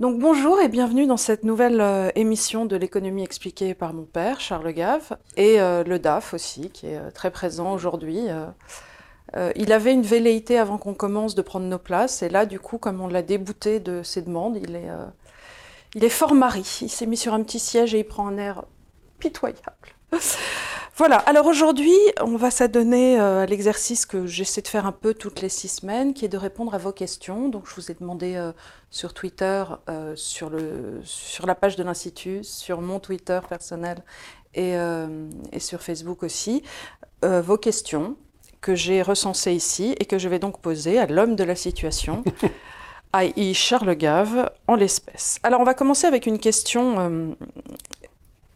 Donc bonjour et bienvenue dans cette nouvelle euh, émission de l'économie expliquée par mon père, Charles Gave, et euh, le DAF aussi, qui est euh, très présent aujourd'hui. il avait une velléité avant qu'on commence de prendre nos places, et là du coup, comme on l'a débouté de ses demandes, il est, fort mari. Il s'est mis sur un petit siège et il prend un air pitoyable. Voilà, alors aujourd'hui, on va s'adonner euh, à l'exercice que j'essaie de faire un peu toutes les six semaines, qui est de répondre à vos questions. Donc je vous ai demandé euh, sur Twitter, euh, sur, le, sur la page de l'Institut, sur mon Twitter personnel et, et sur Facebook aussi, vos questions que j'ai recensées ici et que je vais donc poser à l'homme de la situation, i.e. Charles Gave, en l'espèce. Alors on va commencer avec une question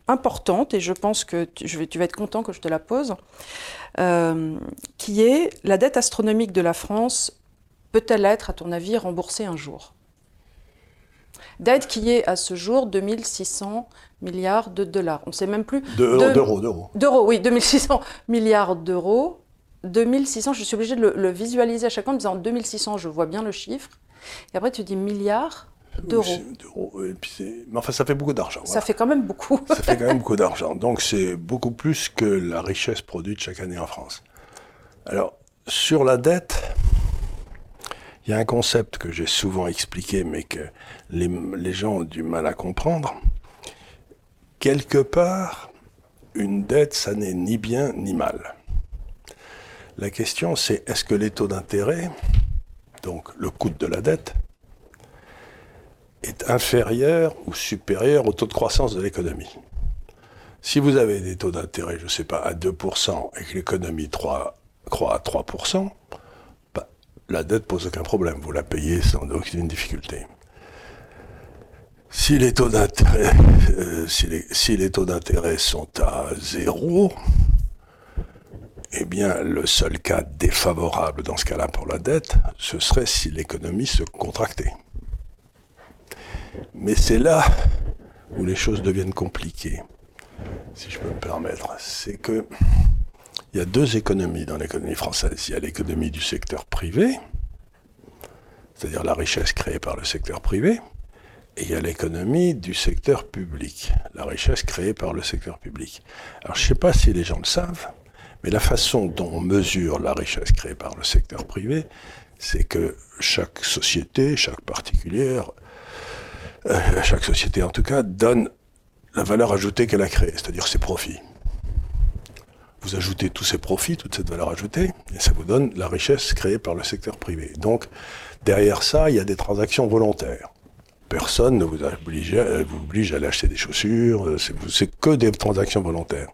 importante, et je pense que tu, je vais, tu vas être content que je te la pose, euh, qui est la dette astronomique de la France peut-elle être, à ton avis, remboursée un jour? Dette qui est à ce jour 2600 milliards de dollars. On ne sait même plus. D'euros, d'euros. D'euros, oui, 2600 milliards d'euros. 2600, je suis obligée de le, le, visualiser à chaque fois en disant 2600, je vois bien le chiffre. Et après, tu dis milliards d'euros. Mais enfin, ça fait beaucoup d'argent. Ça fait quand même beaucoup. ça fait quand même beaucoup d'argent. Donc, c'est beaucoup plus que la richesse produite chaque année en France. Alors, sur la dette, il y a un concept que j'ai souvent expliqué, mais que les, les gens ont du mal à comprendre. Quelque part, une dette, ça n'est ni bien ni mal. La question, c'est est-ce que les taux d'intérêt, donc le coût de la dette, est inférieur ou supérieur au taux de croissance de l'économie. Si vous avez des taux d'intérêt, je ne sais pas, à 2% et que l'économie croît à 3%, bah, la dette pose aucun problème. Vous la payez sans aucune difficulté. Si les taux d'intérêt, euh, si, les, si les taux d'intérêt sont à zéro, eh bien, le seul cas défavorable dans ce cas-là pour la dette, ce serait si l'économie se contractait. Mais c'est là où les choses deviennent compliquées, si je peux me permettre. C'est que il y a deux économies dans l'économie française. Il y a l'économie du secteur privé, c'est-à-dire la richesse créée par le secteur privé, et il y a l'économie du secteur public, la richesse créée par le secteur public. Alors je ne sais pas si les gens le savent, mais la façon dont on mesure la richesse créée par le secteur privé, c'est que chaque société, chaque particulière euh, chaque société en tout cas, donne la valeur ajoutée qu'elle a créée, c'est-à-dire ses profits. Vous ajoutez tous ces profits, toute cette valeur ajoutée, et ça vous donne la richesse créée par le secteur privé. Donc, derrière ça, il y a des transactions volontaires. Personne ne vous oblige, euh, vous oblige à aller acheter des chaussures, euh, c'est que des transactions volontaires.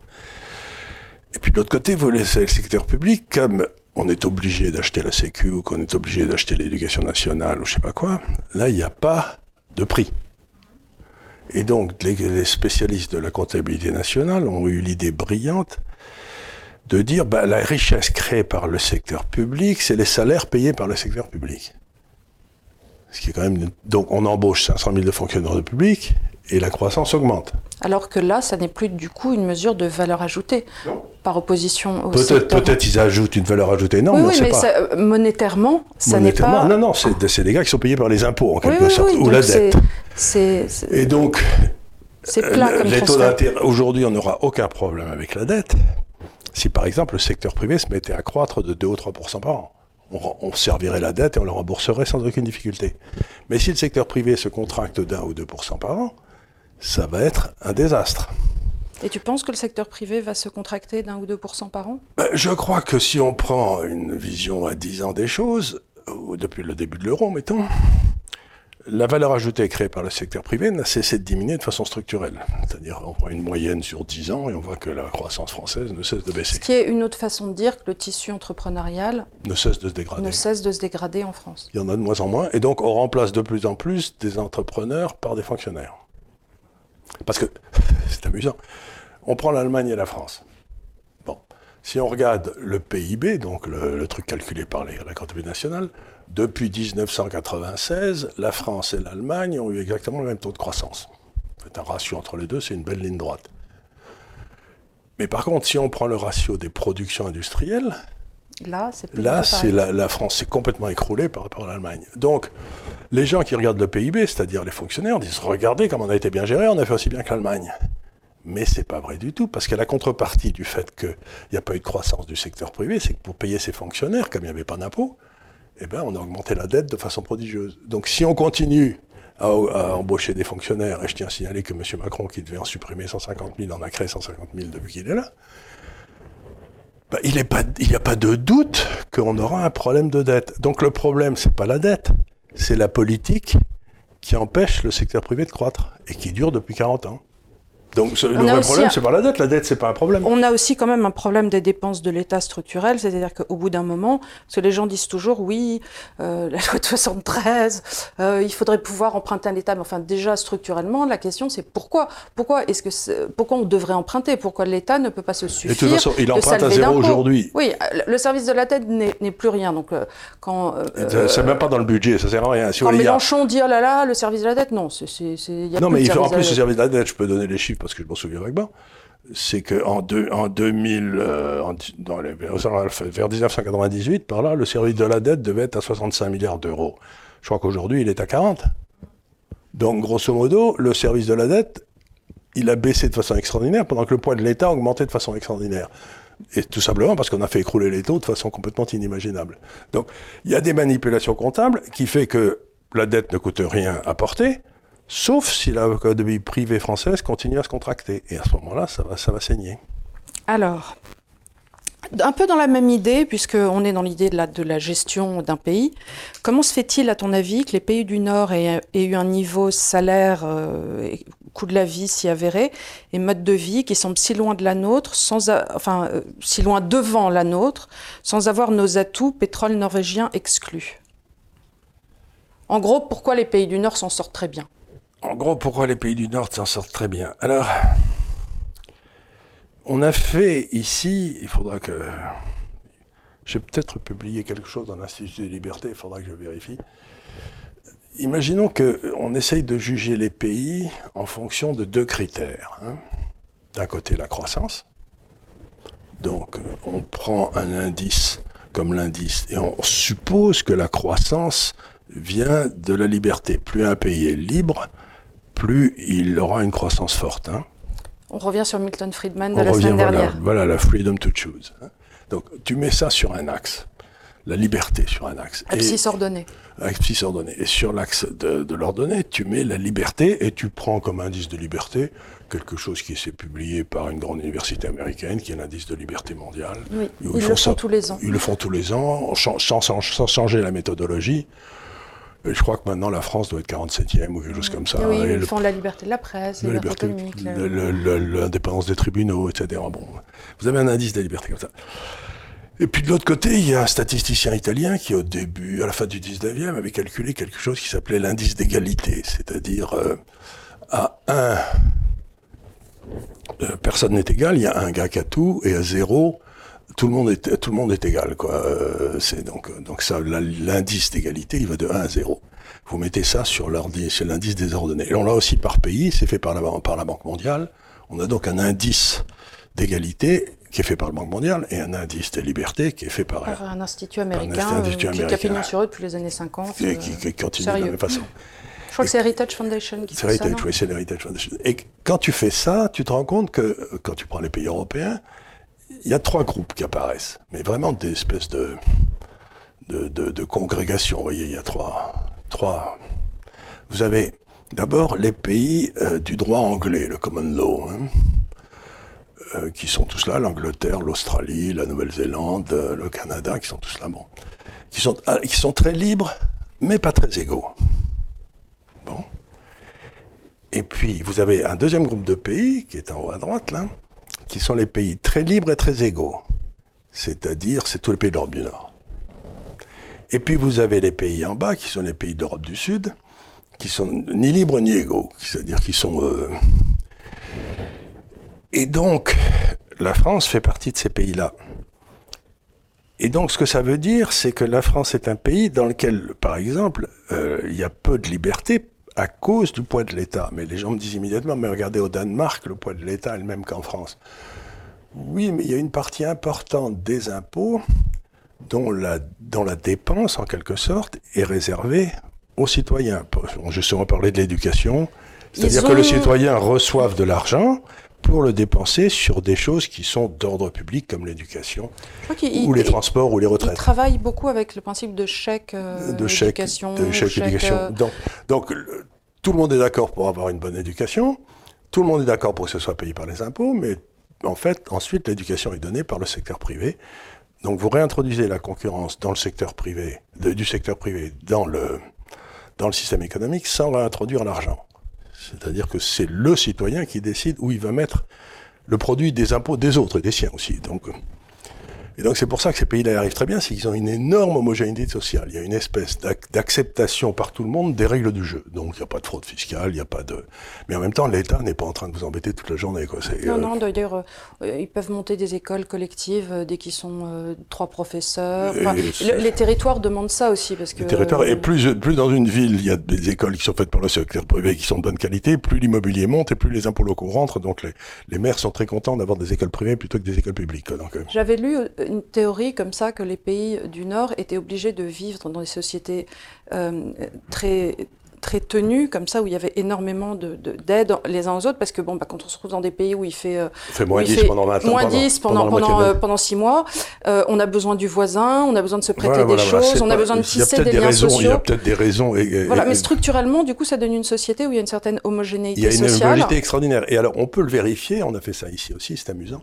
Et puis de l'autre côté, vous laissez le secteur public, comme on est obligé d'acheter la Sécu ou qu'on est obligé d'acheter l'éducation nationale ou je sais pas quoi, là, il n'y a pas de prix. Et donc, les, spécialistes de la comptabilité nationale ont eu l'idée brillante de dire bah, la richesse créée par le secteur public, c'est les salaires payés par le secteur public. Ce qui est quand même donc on embauche 500 000 de fonctionnaires de public et la croissance augmente. Alors que là, ça n'est plus du coup une mesure de valeur ajoutée, par opposition au Peut-être peut-être ils ajoutent une valeur ajoutée, non, oui, mais euh, monétairement, ça n'est pas... Non, non, c'est des gars qui sont payés par les impôts, en quelque sorte, ou la dette. Et donc, c'est plat comme les taux d'intérêt, aujourd'hui, on n'aura aucun problème avec la dette, si par exemple le secteur privé se mettait à croître de 2 ou 3% par an on, servirait la dette et on la rembourserait sans aucune difficulté. Mais si le secteur privé se contracte d'un ou 2% par an, ça va être un désastre. Et tu penses que le secteur privé va se contracter d'un ou deux par an? Ben, Je crois que si on prend une vision à 10 ans des choses, ou depuis le début de l'euro, mettons, la valeur ajoutée créée par le secteur privé n'a cessé de diminuer de façon structurelle. C'est-à-dire, on voit une moyenne sur 10 ans et on voit que la croissance française ne cesse de baisser. Ce qui est une autre façon de dire que le tissu entrepreneurial ne cesse de se dégrader. Ne cesse de se dégrader en France. Il y en a de moins en moins. Et donc, on remplace de plus en plus des entrepreneurs par des fonctionnaires. Parce que c'est amusant. On prend l'Allemagne et la France. Bon, si on regarde le PIB, donc le, truc calculé par la comptabilité nationale, depuis 1996, la France et l'Allemagne ont eu exactement le même taux de croissance. C'est un ratio entre les deux, c'est une belle ligne droite. Mais par contre, si on prend le ratio des productions industrielles, Là, c'est Là, c'est la, la, France s'est complètement écroulée par rapport à l'Allemagne. Donc, les gens qui regardent le PIB, c'est-à-dire les fonctionnaires, disent regardez comme on a été bien géré, on a fait aussi bien que l'Allemagne. Mais c'est pas vrai du tout, parce que la contrepartie du fait qu'il n'y a pas eu de croissance du secteur privé, c'est que pour payer ses fonctionnaires, comme il n'y avait pas d'impôts, eh ben, on a augmenté la dette de façon prodigieuse. Donc si on continue à, à, embaucher des fonctionnaires, et je tiens à signaler que M. Macron, qui devait en supprimer 150 000, en a créé 150 000 depuis qu'il est là, ben, il n'y a pas de doute qu'on aura un problème de dette. Donc le problème, c'est pas la dette, c'est la politique qui empêche le secteur privé de croître et qui dure depuis 40 ans. Donc le vrai problème, c'est pas la dette. La dette, c'est pas un problème. On a aussi quand même un problème des dépenses de l'État structurel, c'est-à-dire qu'au bout d'un moment, parce que les gens disent toujours, oui, euh, la loi de 73, euh, il faudrait pouvoir emprunter à l'État. Mais enfin, déjà structurellement, la question c'est pourquoi? Pourquoi est-ce que pourquoi on devrait emprunter? Pourquoi l'État ne peut pas se suffire Et de toute façon, il emprunte à zéro aujourd'hui. Oui, le service de la dette n'est plus rien. Donc euh, quand euh, c'est même pas dans le budget, ça sert à rien. Si quand Mélenchon dit oh là là, le service de la dette, non, c'est non, mais il fait en plus le service de la dette. Je peux donner les chiffres parce que je m'en souviens vaguement, c'est qu'en en 2000, euh, vers 1998, par là, le service de la dette devait être à 65 milliards d'euros. Je crois qu'aujourd'hui, il est à 40. Donc, grosso modo, le service de la dette, il a baissé de façon extraordinaire, pendant que le poids de l'État a augmenté de façon extraordinaire. Et tout simplement parce qu'on a fait écrouler les taux de façon complètement inimaginable. Donc, il y a des manipulations comptables qui fait que la dette ne coûte rien à porter, sauf si l'académie privée française continue à se contracter. Et à ce moment-là, ça va, ça va saigner. Alors, un peu dans la même idée, puisqu'on est dans l'idée de la, de la gestion d'un pays, comment se fait-il, à ton avis, que les pays du Nord aient, eu un niveau salaire, euh, coût de la vie si avéré, et mode de vie qui semble si loin de la nôtre, sans enfin, euh, si loin devant la nôtre, sans avoir nos atouts pétrole norvégien exclus? En gros, pourquoi les pays du Nord s'en sortent très bien? En gros, pourquoi les pays du Nord s'en sortent très bien? Alors, on a fait ici, il faudra que... J'ai peut-être publié quelque chose dans l'Institut des libertés, il faudra que je vérifie. Imaginons qu'on essaye de juger les pays en fonction de deux critères. Hein. D'un côté, la croissance. Donc, on prend un indice comme l'indice et on suppose que la croissance vient de la liberté. Plus un pays est libre, plus il aura une croissance forte. Hein. On revient sur Milton Friedman de la semaine dernière. Voilà, la freedom to choose. Hein. Donc tu mets ça sur un axe, la liberté sur un axe. Abscisse ordonnée. Abscisse ordonnée. Et sur l'axe de, de l'ordonnée, tu mets la liberté et tu prends comme indice de liberté quelque chose qui s'est publié par une grande université américaine, qui est l'indice de liberté mondiale. Oui, ils, le font tous les ans. Ils le font tous les ans, sans, sans changer la méthodologie. Je crois que maintenant la France doit être 47e ou quelque chose comme ça. Oui, ils font la liberté de la presse, la liberté économique. L'indépendance des tribunaux, etc. Bon, vous avez un indice de liberté comme ça. Et puis de l'autre côté, il y a un statisticien italien qui, au début, à la fin du 19e, avait calculé quelque chose qui s'appelait l'indice d'égalité. C'est-à-dire, euh, à 1, euh, personne n'est égal, il y a un gars qui a tout, et à 0, tout le monde est tout le monde est égal quoi. Euh, c'est donc donc ça l'indice d'égalité il va de 1 à 0. Vous mettez ça sur l'indice des ordonnées. Et on l'a aussi par pays, c'est fait par la par la Banque mondiale. On a donc un indice d'égalité qui est fait par la Banque mondiale et un indice de liberté qui est fait par, par un institut américain, un institut euh, qui a sur eux depuis les années 50. Et qui, qui continue de la même façon. Je crois que c'est Heritage Foundation qui fait ça. Oui, c'est Heritage Foundation. Et quand tu fais ça, tu te rends compte que quand tu prends les pays européens, il y a trois groupes qui apparaissent, mais vraiment des espèces de, de, congrégations. Vous voyez, il y a trois. Vous avez d'abord les pays euh, du droit anglais, le common law, hein, euh, qui sont tous là, l'Angleterre, l'Australie, la Nouvelle-Zélande, euh, le Canada, qui sont tous là, bon, qui sont, qui sont très libres, mais pas très égaux. Bon. Et puis, vous avez un deuxième groupe de pays, qui est en haut à droite, là, qui sont les pays très libres et très égaux. C'est-à-dire, c'est tous les pays d'Europe du Nord. Et puis vous avez les pays en bas, qui sont les pays d'Europe du Sud, qui sont ni libres ni égaux. C'est-à-dire qu'ils sont... Euh, et donc, la France fait partie de ces pays-là. Et donc, ce que ça veut dire, c'est que la France est un pays dans lequel, par exemple, euh, il y a peu de liberté à cause du poids de l'État. Mais les gens me disent immédiatement, mais regardez au Danemark, le poids de l'État est le même qu'en France. Oui, mais il y a une partie importante des impôts dont la, dont la dépense, en quelque sorte, est réservée aux citoyens. Justement, parler de l'éducation, c'est-à-dire que le citoyen reçoive de l'argent pour le dépenser sur des choses qui sont d'ordre public comme l'éducation ou les transports ou les retraites. Il travaille beaucoup avec le principe de chèque euh, de chèque, éducation. De chèque, éducation. Euh, donc, donc tout le monde est d'accord pour avoir une bonne éducation, tout le monde est d'accord pour que ce soit payé par les impôts, mais en fait, ensuite, l'éducation est donnée par le secteur privé. Donc vous réintroduisez la concurrence dans le secteur privé, du secteur privé dans le, dans le système économique sans réintroduire l'argent. C'est-à-dire que c'est le citoyen qui décide où il va mettre le produit des impôts des autres et des siens aussi. Donc, et donc c'est pour ça que ces pays-là arrivent très bien, c'est qu'ils ont une énorme homogénéité sociale. Il y a une espèce d'acceptation par tout le monde des règles du jeu. Donc il n'y a pas de fraude fiscale, il n'y a pas de... Mais en même temps, l'État n'est pas en train de vous embêter toute la journée. Quoi. Non, euh, non, d'ailleurs, euh, ils peuvent monter des écoles collectives euh, dès qu'ils sont trois professeurs. les territoires demandent ça aussi. Parce que, les territoires, et plus, plus dans une ville, il y a des écoles qui sont faites par le secteur privé qui sont de bonne qualité, plus l'immobilier monte et plus les impôts locaux rentrent. Donc les, les maires sont très contents d'avoir des écoles privées plutôt que des écoles publiques. J'avais lu une théorie comme ça que les pays du Nord étaient obligés de vivre dans des sociétés euh, très très tenues, comme ça, où il y avait énormément d'aide de, les uns aux autres, parce que bon, bah, quand on se trouve dans des pays où il fait, euh, fait moins 10 pendant moins 10 pendant, pendant, euh, pendant, 6 mois, on a besoin du voisin, on a besoin de se prêter des choses, on a besoin de tisser des, liens sociaux. Il y a peut-être des raisons. Et, voilà, mais structurellement, du coup, ça donne une société où il y a une certaine homogénéité sociale. Il y a une homogénéité extraordinaire. Et alors, on peut le vérifier, on a fait ça ici aussi, c'est amusant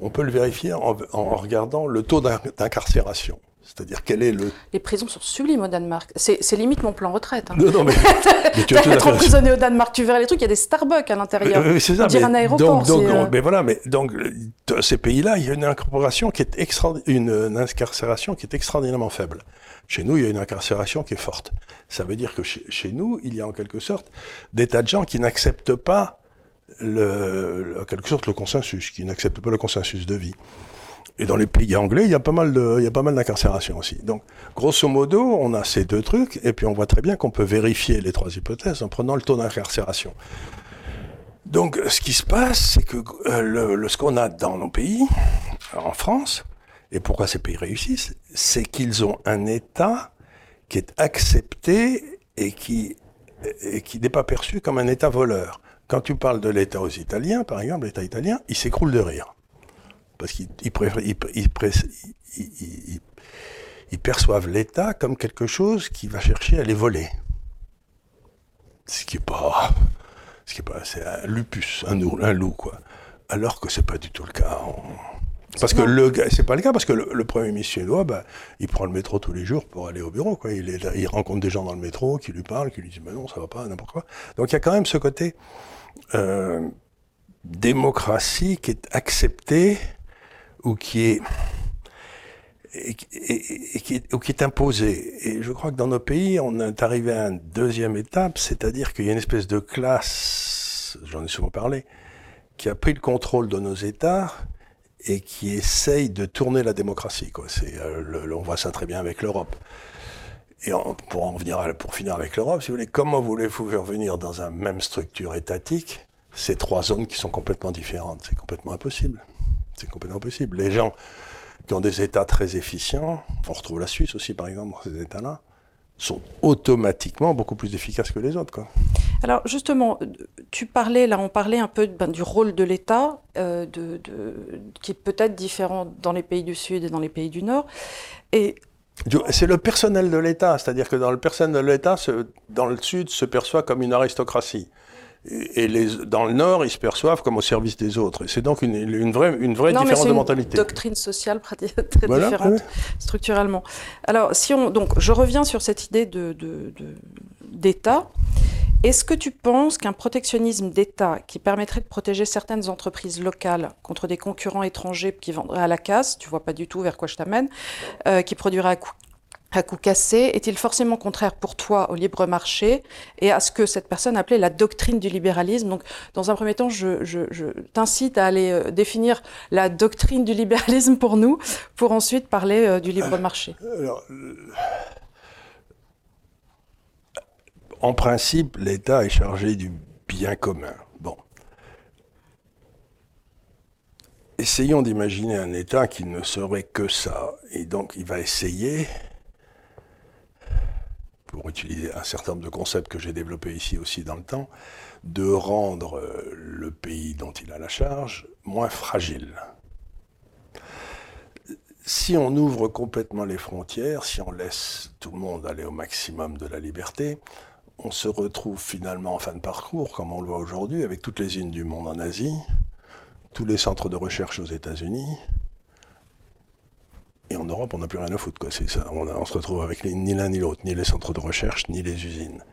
on peut le vérifier en, regardant le taux d'incarcération. C'est-à-dire quel est le... Les prisons sont sublimes au Danemark. C'est limite mon plan retraite. Hein. Non, non, mais, mais tu être emprisonné au Danemark, tu verrais les trucs, il y a des Starbucks à l'intérieur. Euh, c'est ça. Mais, un aéroport. Donc, donc euh, mais voilà, mais donc ces pays-là, il y a une incorporation qui est extra, une, incarcération qui est extraordinairement faible. Chez nous, il y a une incarcération qui est forte. Ça veut dire que chez, chez nous, il y a en quelque sorte des tas de gens qui n'acceptent pas le, en quelque sorte le consensus, qui n'accepte pas le consensus de vie. Et dans les pays anglais, il y a pas mal de, il y a pas mal d'incarcération aussi. Donc, grosso modo, on a ces deux trucs, et puis on voit très bien qu'on peut vérifier les trois hypothèses en prenant le taux d'incarcération. Donc, ce qui se passe, c'est que euh, le, ce qu'on a dans nos pays, en France, et pourquoi ces pays réussissent, c'est qu'ils ont un État qui est accepté et qui, et qui n'est pas perçu comme un État voleur. Quand tu parles de l'État aux Italiens, par exemple, l'État italien, il s'écroule de rire. Parce qu'ils perçoivent l'État comme quelque chose qui va chercher à les voler. Ce qui est pas. C'est un lupus, un, un loup, quoi. Alors que c'est pas du tout le cas. Parce que le c'est pas le cas parce que le, premier ministre suédois, bah, il prend le métro tous les jours pour aller au bureau. Quoi. Il, il rencontre des gens dans le métro qui lui parlent, qui lui disent mais non ça va pas n'importe quoi. Donc il y a quand même ce côté euh, démocratie qui est acceptée ou qui est, et, qui est, ou qui est imposée. Et je crois que dans nos pays, on est arrivé à une deuxième étape, c'est-à-dire qu'il y a une espèce de classe, j'en ai souvent parlé, qui a pris le contrôle de nos États et qui essaye de tourner la démocratie. Euh, on voit ça très bien avec l'Europe. Et pour finir avec l'Europe, si vous voulez, comment voulez-vous faire venir dans une même structure étatique ces trois zones qui sont complètement différentes? C'est complètement impossible. C'est complètement impossible. Les gens qui ont des États très efficients, on retrouve la Suisse aussi par exemple dans ces États-là, sont automatiquement beaucoup plus efficaces que les autres. Quoi. Alors justement, tu parlais, là on parlait un peu ben, du rôle de l'État, euh, de, de, qui est peut-être différent dans les pays du Sud et dans les pays du Nord. Et c'est le personnel de l'État, c'est-à-dire que dans le personnel de l'État, dans le Sud, se perçoit comme une aristocratie. Et les, dans le Nord, ils se perçoivent comme au service des autres. C'est donc une, une, vraie, une vraie différence de mentalité. Une doctrine sociale très différente structurellement. Alors, si on, donc, je reviens sur cette idée de, d'État. Est-ce que tu penses qu'un protectionnisme d'État qui permettrait de protéger certaines entreprises locales contre des concurrents étrangers qui vendraient à la casse, tu vois pas du tout vers quoi je t'amène, euh, qui produiraient à coût, à coup cassé, est-il forcément contraire pour toi au libre marché et à ce que cette personne appelait la doctrine du libéralisme? Donc, dans un premier temps, je, t'incite à aller euh, définir la doctrine du libéralisme pour nous, pour ensuite parler euh, du libre marché. Alors, en principe, l'État est chargé du bien commun. Bon. essayons d'imaginer un État qui ne serait que ça. Et donc, il va essayer, pour utiliser un certain nombre de concepts que j'ai développés ici aussi dans le temps, de rendre euh, le pays dont il a la charge moins fragile. Si on ouvre complètement les frontières, si on laisse tout le monde aller au maximum de la liberté, on se retrouve finalement en fin de parcours, comme on le voit aujourd'hui, avec toutes les îles du monde en Asie, tous les centres de recherche aux États-Unis. Et en Europe, on n'a plus rien à foutre. Quoi. Ça. On, se retrouve avec ni l'un ni l'autre, ni les centres de recherche, ni les usines.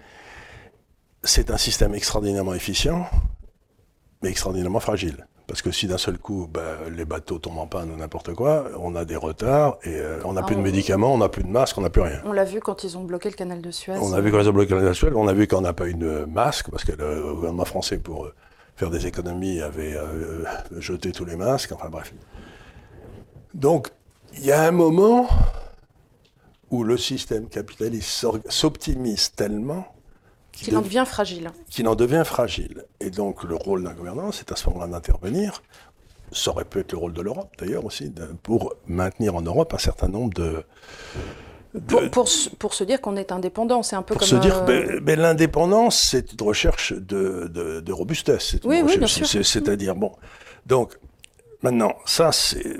C'est un système extraordinairement efficient, mais extraordinairement fragile. Parce que si d'un seul coup, bah, les bateaux tombent en panne ou n'importe quoi, on a des retards et euh, on n'a plus de ah, médicaments, on n'a plus de masques, on n'a plus rien. On l'a vu quand ils ont bloqué le canal de Suez. On a vu quand ils ont bloqué le canal de Suez, on a vu qu'on n'a pas eu de masque, parce que le gouvernement français, pour euh, faire des économies, avait euh, jeté tous les masques, enfin bref. Donc, il y a un moment où le système capitaliste s'optimise tellement qu'il en devient fragile. Qu'il en devient fragile. Et donc le rôle d'un gouvernement, c'est à ce moment-là d'intervenir. Ça aurait pu être le rôle de l'Europe d'ailleurs aussi, pour maintenir en Europe un certain nombre de... Pour, pour, se dire qu'on est indépendant, c'est un peu pour comme... se dire, mais, l'indépendance, c'est une recherche de, de, robustesse. Oui, oui, bien sûr. C'est-à-dire, bon, donc, maintenant, ça, c'est...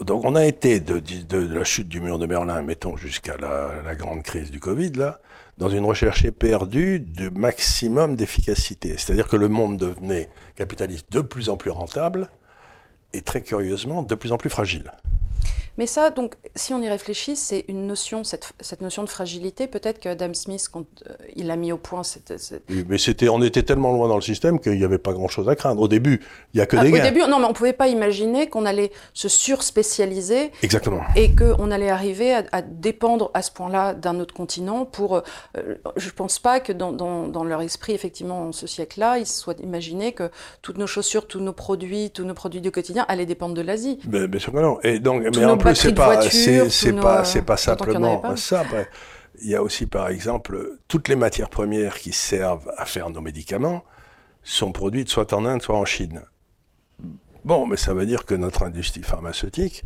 Donc on a été de, la chute du mur de Berlin, mettons, jusqu'à la, grande crise du Covid, là, dans une recherche éperdue de maximum d'efficacité. C'est-à-dire que le monde devenait capitaliste de plus en plus rentable et très curieusement de plus en plus fragile. Mais ça, donc, si on y réfléchit, c'est une notion, cette, cette, notion de fragilité, peut-être que Adam Smith, quand euh, il a mis au point cette... Oui, mais c'était, on était tellement loin dans le système qu'il n'y avait pas grand-chose à craindre. Au début, il n'y a que ah, des Au début, non, mais on ne pouvait pas imaginer qu'on allait se surspécialiser. Exactement. Et qu'on allait arriver à, dépendre à ce point-là d'un autre continent pour... Euh, je ne pense pas que dans, dans, dans, leur esprit, effectivement, en ce siècle-là, ils se soient imaginés que toutes nos chaussures, tous nos produits, tous nos produits du quotidien allaient dépendre de l'Asie. bien sûr que non. Et donc, mais en c'est pas, c'est pas, c'est pas simplement ça. Il y a aussi, par exemple, toutes les matières premières qui servent à faire nos médicaments sont produites soit en Inde, soit en Chine. Bon, mais ça veut dire que notre industrie pharmaceutique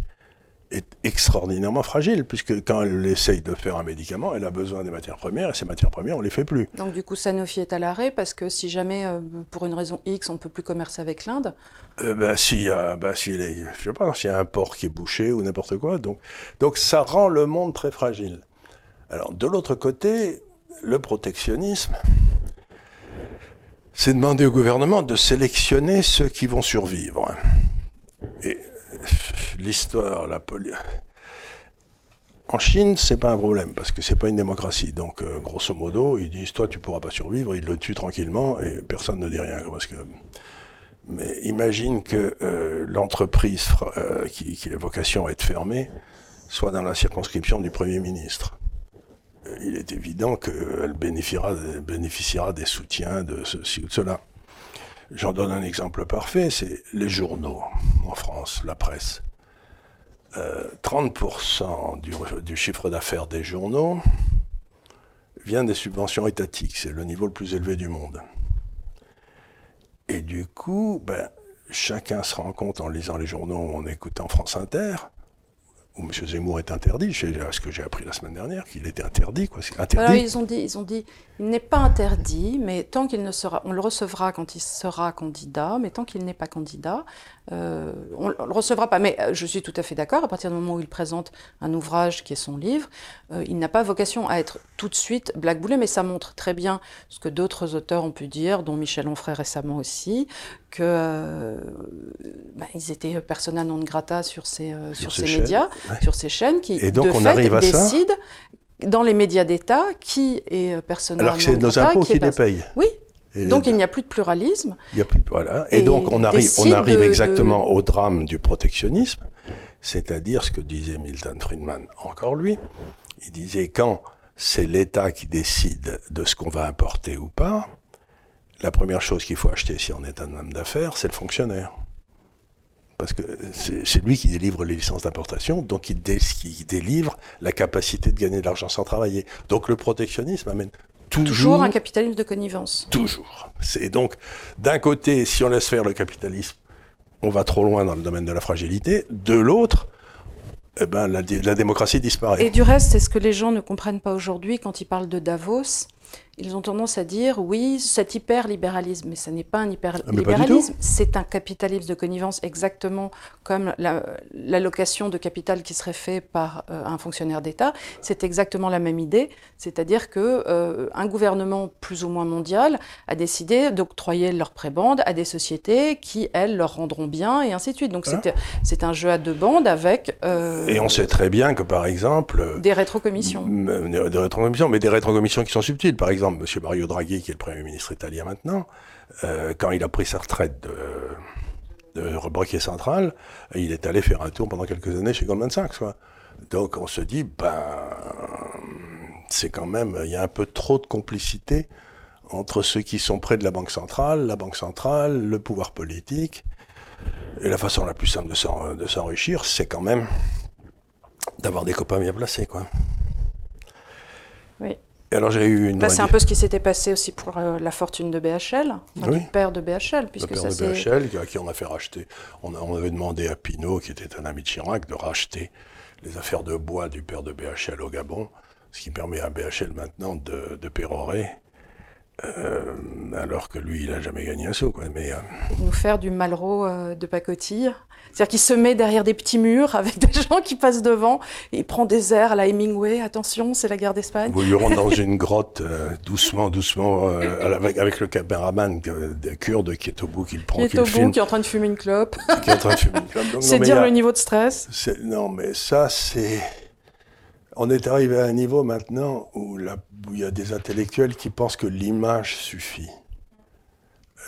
est extraordinairement fragile, puisque quand elle essaye de faire un médicament, elle a besoin des matières premières, et ces matières premières, on ne les fait plus. Donc du coup, Sanofi est à l'arrêt, parce que si jamais, euh, pour une raison X, on ne peut plus commercer avec l'Inde euh, ben, y a, ben, s'il je sais pas, s'il y a un port qui est bouché ou n'importe quoi, donc, donc ça rend le monde très fragile. Alors de l'autre côté, le protectionnisme, c'est demander au gouvernement de sélectionner ceux qui vont survivre. Et l'histoire, la police. En Chine, c'est pas un problème parce que c'est pas une démocratie. Donc, euh, grosso modo, ils disent toi, tu pourras pas survivre. Ils le tuent tranquillement et personne ne dit rien. Mais imagine que euh, l'entreprise euh, qui, a vocation à être fermée soit dans la circonscription du premier ministre. Il est évident qu'elle bénéficiera des soutiens de ceci ou de cela. J'en donne un exemple parfait, c'est les journaux en France, la presse. 30% euh, du, chiffre d'affaires des journaux vient des subventions étatiques. C'est le niveau le plus élevé du monde. Et du coup, ben, chacun se rend compte en lisant les journaux, en écoutant France Inter, où M. Zemmour est interdit, c'est ce que j'ai appris la semaine dernière, qu'il était interdit. Quoi. interdit. ils ont dit, ils il n'est pas interdit, mais tant qu'il ne sera, on le recevra quand il sera candidat, mais tant qu'il n'est pas candidat, euh, on ne le recevra pas. Mais euh, je suis tout à fait d'accord, à partir du moment où il présente un ouvrage qui est son livre, euh, il n'a pas vocation à être tout de suite blackboulé, mais ça montre très bien ce que d'autres auteurs ont pu dire, dont Michel Onfray récemment aussi, que bah, ils étaient persona non grata sur ces, sur, ces, médias, sur ces chaînes, qui Et donc, de on fait arrive à décident dans les médias d'État qui est personnellement. Alors que c'est nos impôts qui, les payent. Oui. donc il n'y a plus de pluralisme. Il y a plus, voilà. Et, donc on arrive, on arrive exactement au drame du protectionnisme, c'est-à-dire ce que disait Milton Friedman, encore lui. Il disait quand c'est l'État qui décide de ce qu'on va importer ou pas, la première chose qu'il faut acheter si on est un homme d'affaires, c'est le fonctionnaire parce que c'est lui qui délivre les licences d'importation, donc il, délivre la capacité de gagner de l'argent sans travailler. Donc le protectionnisme amène toujours, toujours un capitalisme de connivence. Toujours. C'est donc d'un côté, si on laisse faire le capitalisme, on va trop loin dans le domaine de la fragilité. De l'autre, eh ben, la, la démocratie disparaît. Et du reste, c'est ce que les gens ne comprennent pas aujourd'hui quand ils parlent de Davos ils ont tendance à dire oui, cet hyperlibéralisme, mais ce n'est pas un ah, hyperlibéralisme, c'est un capitalisme de connivence exactement comme l'allocation de capital qui serait fait par euh, un fonctionnaire d'État. C'est exactement la même idée, c'est-à-dire que euh, un gouvernement plus ou moins mondial a décidé d'octroyer leur prébande à des sociétés qui elles leur rendront bien et ainsi de suite. Donc c'est un jeu à deux bandes avec. Euh, et on sait très bien que par exemple des rétrocommissions, des rétrocommissions, mais des rétrocommissions qui sont subtiles. Par exemple M. Mario Draghi, qui est le Premier ministre italien maintenant, euh, quand il a pris sa retraite de, de central, il est allé faire un tour pendant quelques années chez Goldman Sachs. Donc on se dit, ben, c'est quand même, il y a un peu trop de complicité entre ceux qui sont près de la Banque centrale, la Banque centrale, le pouvoir politique. Et la façon la plus simple de s'enrichir, c'est quand même d'avoir des copains bien placés, quoi. Oui alors j'ai eu une. c'est un peu ce qui s'était passé aussi pour euh, la fortune de BHL, le père de BHL, puisque le père de BHL, à qui on a fait racheter. On, avait demandé à Pinault, qui était un ami de Chirac, de racheter les affaires de bois du père de BHL au Gabon, ce qui permet à BHL maintenant de, de pérorer. Euh, alors que lui, il n'a jamais gagné un saut. Quoi. Mais, euh, Nous faire du Malraux de pacotille c'est-à-dire qu'il se met derrière des petits murs avec des gens qui passent devant, et il prend des airs à la Hemingway, attention, c'est la guerre d'Espagne. Vous lui rentre dans une grotte, euh, doucement, doucement, euh, avec, avec, le caméraman euh, kurde qui est au bout, qui le prend, qui est au bout, qui est en train de fumer une clope. qui est en train de fumer une clope. C'est dire le niveau de stress. Non, mais ça, c'est... On est arrivé à un niveau maintenant où, il y a des intellectuels qui pensent que l'image suffit.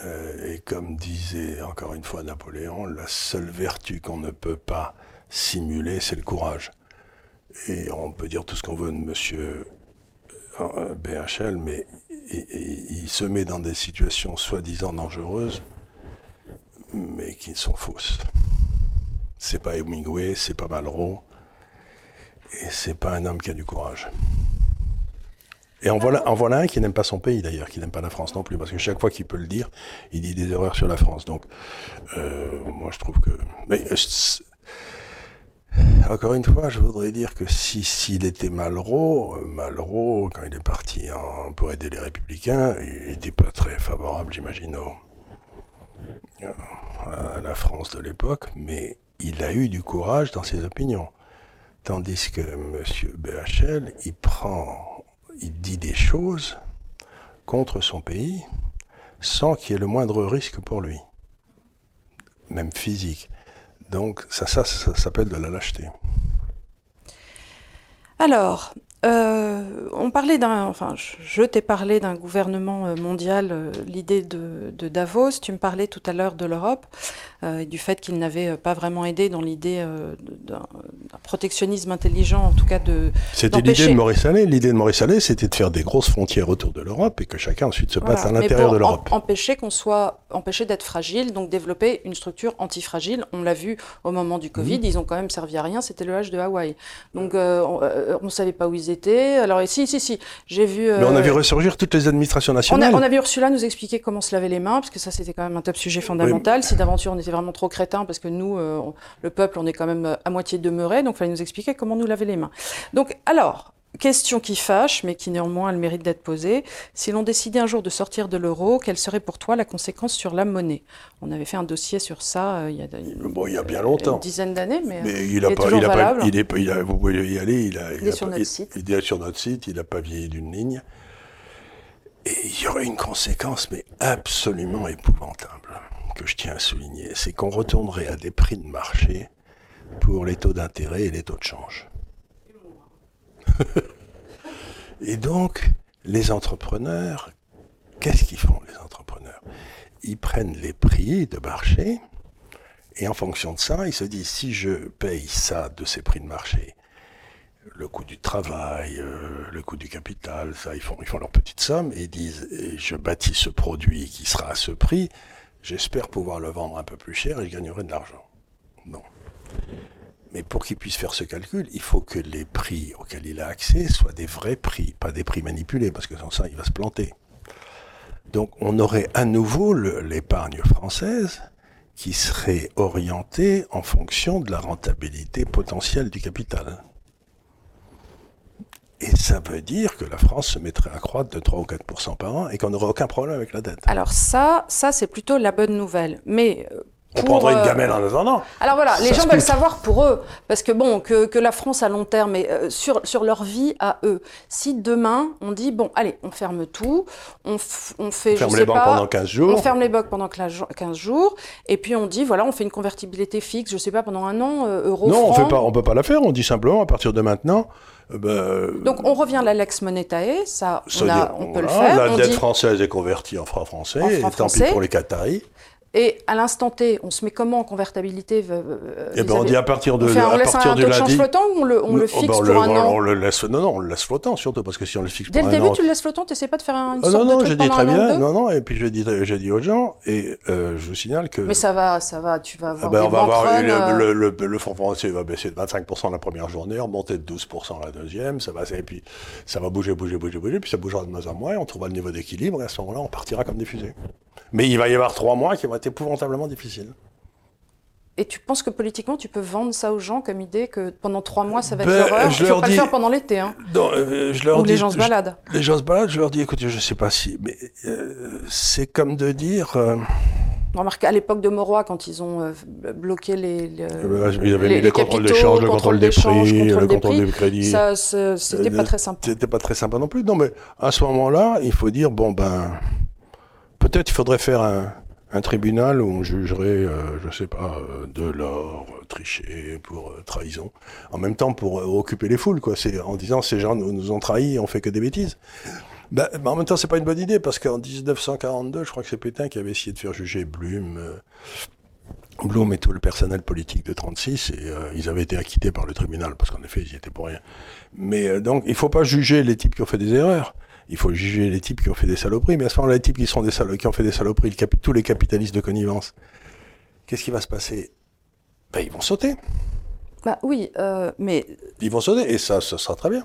Euh, et comme disait encore une fois Napoléon, la seule vertu qu'on ne peut pas simuler, c'est le courage. Et on peut dire tout ce qu'on veut de monsieur euh, BHL, mais il, se met dans des situations soi-disant dangereuses, mais qui sont fausses. C'est pas Hemingway, c'est pas Malraux, et c'est pas un homme qui a du courage. Et en voilà, un qui n'aime pas son pays d'ailleurs, qui n'aime pas la France non plus, parce que chaque fois qu'il peut le dire, il dit des erreurs sur la France. Donc, euh, moi je trouve que. Euh, encore une fois, je voudrais dire que si s'il était Malraux, euh, Malraux, quand il est parti pour aider les Républicains, il n'était pas très favorable, j'imagine, à la France de l'époque, mais il a eu du courage dans ses opinions. Tandis que M. BHL, il prend il dit des choses contre son pays sans qu'il y ait le moindre risque pour lui, même physique. Donc ça, ça, ça s'appelle de la lâcheté. Alors, euh, on parlait d'un, enfin, je, t'ai parlé d'un gouvernement euh, mondial, euh, l'idée de, Davos. Tu me parlais tout à l'heure de l'Europe et du fait qu'il n'avait pas vraiment aidé dans l'idée d'un protectionnisme intelligent, en tout cas de. C'était l'idée de Maurice Allais. L'idée de Maurice Allais, c'était de faire des grosses frontières autour de l'Europe et que chacun ensuite se passe à l'intérieur de l'Europe. empêcher qu'on soit, empêcher d'être fragile, donc développer une structure antifragile. On l'a vu au moment du Covid, mmh. ils ont quand même servi à rien. C'était le H de Hawaï. Donc on ne savait pas où ils étaient alors, si, si, si, j'ai vu. Mais on a vu euh, ressurgir toutes les administrations nationales. On a, vu Ursula nous expliquer comment se laver les mains, parce que ça, c'était quand même un top sujet fondamental. Si d'aventure on était vraiment trop crétins, parce que nous, euh, le peuple, on est quand même à moitié demeuré, donc il fallait nous expliquer comment nous laver les mains. Donc, alors, Question qui fâche, mais qui néanmoins a le mérite d'être posée. Si l'on décidait un jour de sortir de l'euro, quelle serait pour toi la conséquence sur la monnaie? On avait fait un dossier sur ça euh, il, y a, bon, il y a bien longtemps. Une dizaine d'années, mais, il, est toujours valable. il est, vous pouvez y aller. Il, est sur notre site. Il est sur notre site. Il n'a pas vieilli d'une ligne. Et il y aurait une conséquence, mais absolument épouvantable, que je tiens à souligner. C'est qu'on retournerait à des prix de marché pour les taux d'intérêt et les taux de change. et donc, les entrepreneurs, qu'est-ce qu'ils font, les entrepreneurs? Ils prennent les prix de marché, et en fonction de ça, ils se disent, si je paye ça de ces prix de marché, le coût du travail, euh, le coût du capital, ça, ils font, ils font leur petite somme et ils disent, je bâtis ce produit qui sera à ce prix, j'espère pouvoir le vendre un peu plus cher et je gagnerai de l'argent. Non. Mais pour qu'il puisse faire ce calcul, il faut que les prix auxquels il a accès soient des vrais prix, pas des prix manipulés, parce que sans ça, il va se planter. Donc on aurait à nouveau l'épargne française qui serait orienté en fonction de la rentabilité potentielle du capital. Et ça veut dire que la France se mettrait à croître de 3 ou 4% par an et qu'on n'aurait aucun problème avec la dette. Alors ça, ça c'est plutôt la bonne nouvelle. Mais euh, on prendrait une euh, gamelle en attendant. Alors voilà, les gens veulent savoir pour eux, parce que bon, que, que la France à long terme, mais euh, sur, sur leur vie à eux. Si demain on dit bon, allez, on ferme tout, on, on fait, on ferme les banques pendant 15 jours, on ferme les banques pendant 15 jours, et puis on dit voilà, on fait une convertibilité fixe, je sais pas pendant un an, euh, euro. Non, on fait pas, on peut pas la faire. On dit simplement à partir de maintenant. Ben, Donc on revient à la Lex Monetae, ça, on, a, on peut le faire. La dette française est convertie en francs français, et tant pis pour les Qataris. Et à l'instant T, on se met comment en convertibilité euh, Eh ben, on dit à partir de, on, à laisse partir un, taux de change flottant ou on le, on le oh, fixe ben, pour un an on le laisse, Non, non, on le laisse flottant surtout parce que si on le fixe Dès pour le un début, an, tu le laisses flottant, tu n'essaies pas de faire un ah, sorte Non, non, de j'ai dit très bien. Non, non, et puis je dis, j'ai dit aux gens et euh, je vous signale que. Mais ça va, ça va, tu vas avoir. Ah ben, des on va avoir run, le, euh... le, le, le, fonds français va baisser de 25% la première journée, remonter de 12% la deuxième, ça va, et puis ça va bouger, bouger, bouger, bouger, puis ça bougera de mois en mois, et on trouvera le niveau d'équilibre, et à ce moment-là, on partira comme des fusées. Mais il va y avoir trois mois qui vont être épouvantablement difficiles. Et tu penses que politiquement, tu peux vendre ça aux gens comme idée que pendant trois mois, ça va être ben, l'horreur Je Il leur pas dis... le faire pendant l'été. Hein. Non, euh, je leur Ou dis... les gens se baladent. Je... Les gens se baladent, je leur dis, écoutez, je sais pas si... Mais euh, c'est comme de dire... Euh... Remarque, à l'époque de Morois, quand ils ont bloqué les, les, ben, ils avaient les, mis les, contrôles d'échange, le contrôle des prix, le contrôle des crédits. Ça, c'était pas très sympa. C'était pas très sympa non plus. Non, mais à ce moment-là, il faut dire, bon, ben... Peut-être il faudrait faire un un tribunal où on jugerait, euh, je sais pas, euh, de l'or, euh, triché pour trahison, en même temps pour occuper les foules, quoi. En disant ces gens nous, ont trahis, on fait que des bêtises. Ben, ben en même temps, c'est pas une bonne idée parce qu'en 1942, je crois que c'est Pétain qui avait essayé de faire juger Blum. Blum et tout le personnel politique de 36 et ils avaient été acquittés par le tribunal parce qu'en effet ils y étaient pour rien. Mais donc il faut pas juger les types qui ont fait des erreurs il faut juger les types qui ont fait des saloperies, mais à ce moment-là, les types qui, sont des qui ont fait des saloperies, le tous les capitalistes de connivence, qu'est-ce qui va se passer? Ben, Ils vont sauter. Bah oui, euh, mais... Ils vont sauter, et ça, ça sera très bien.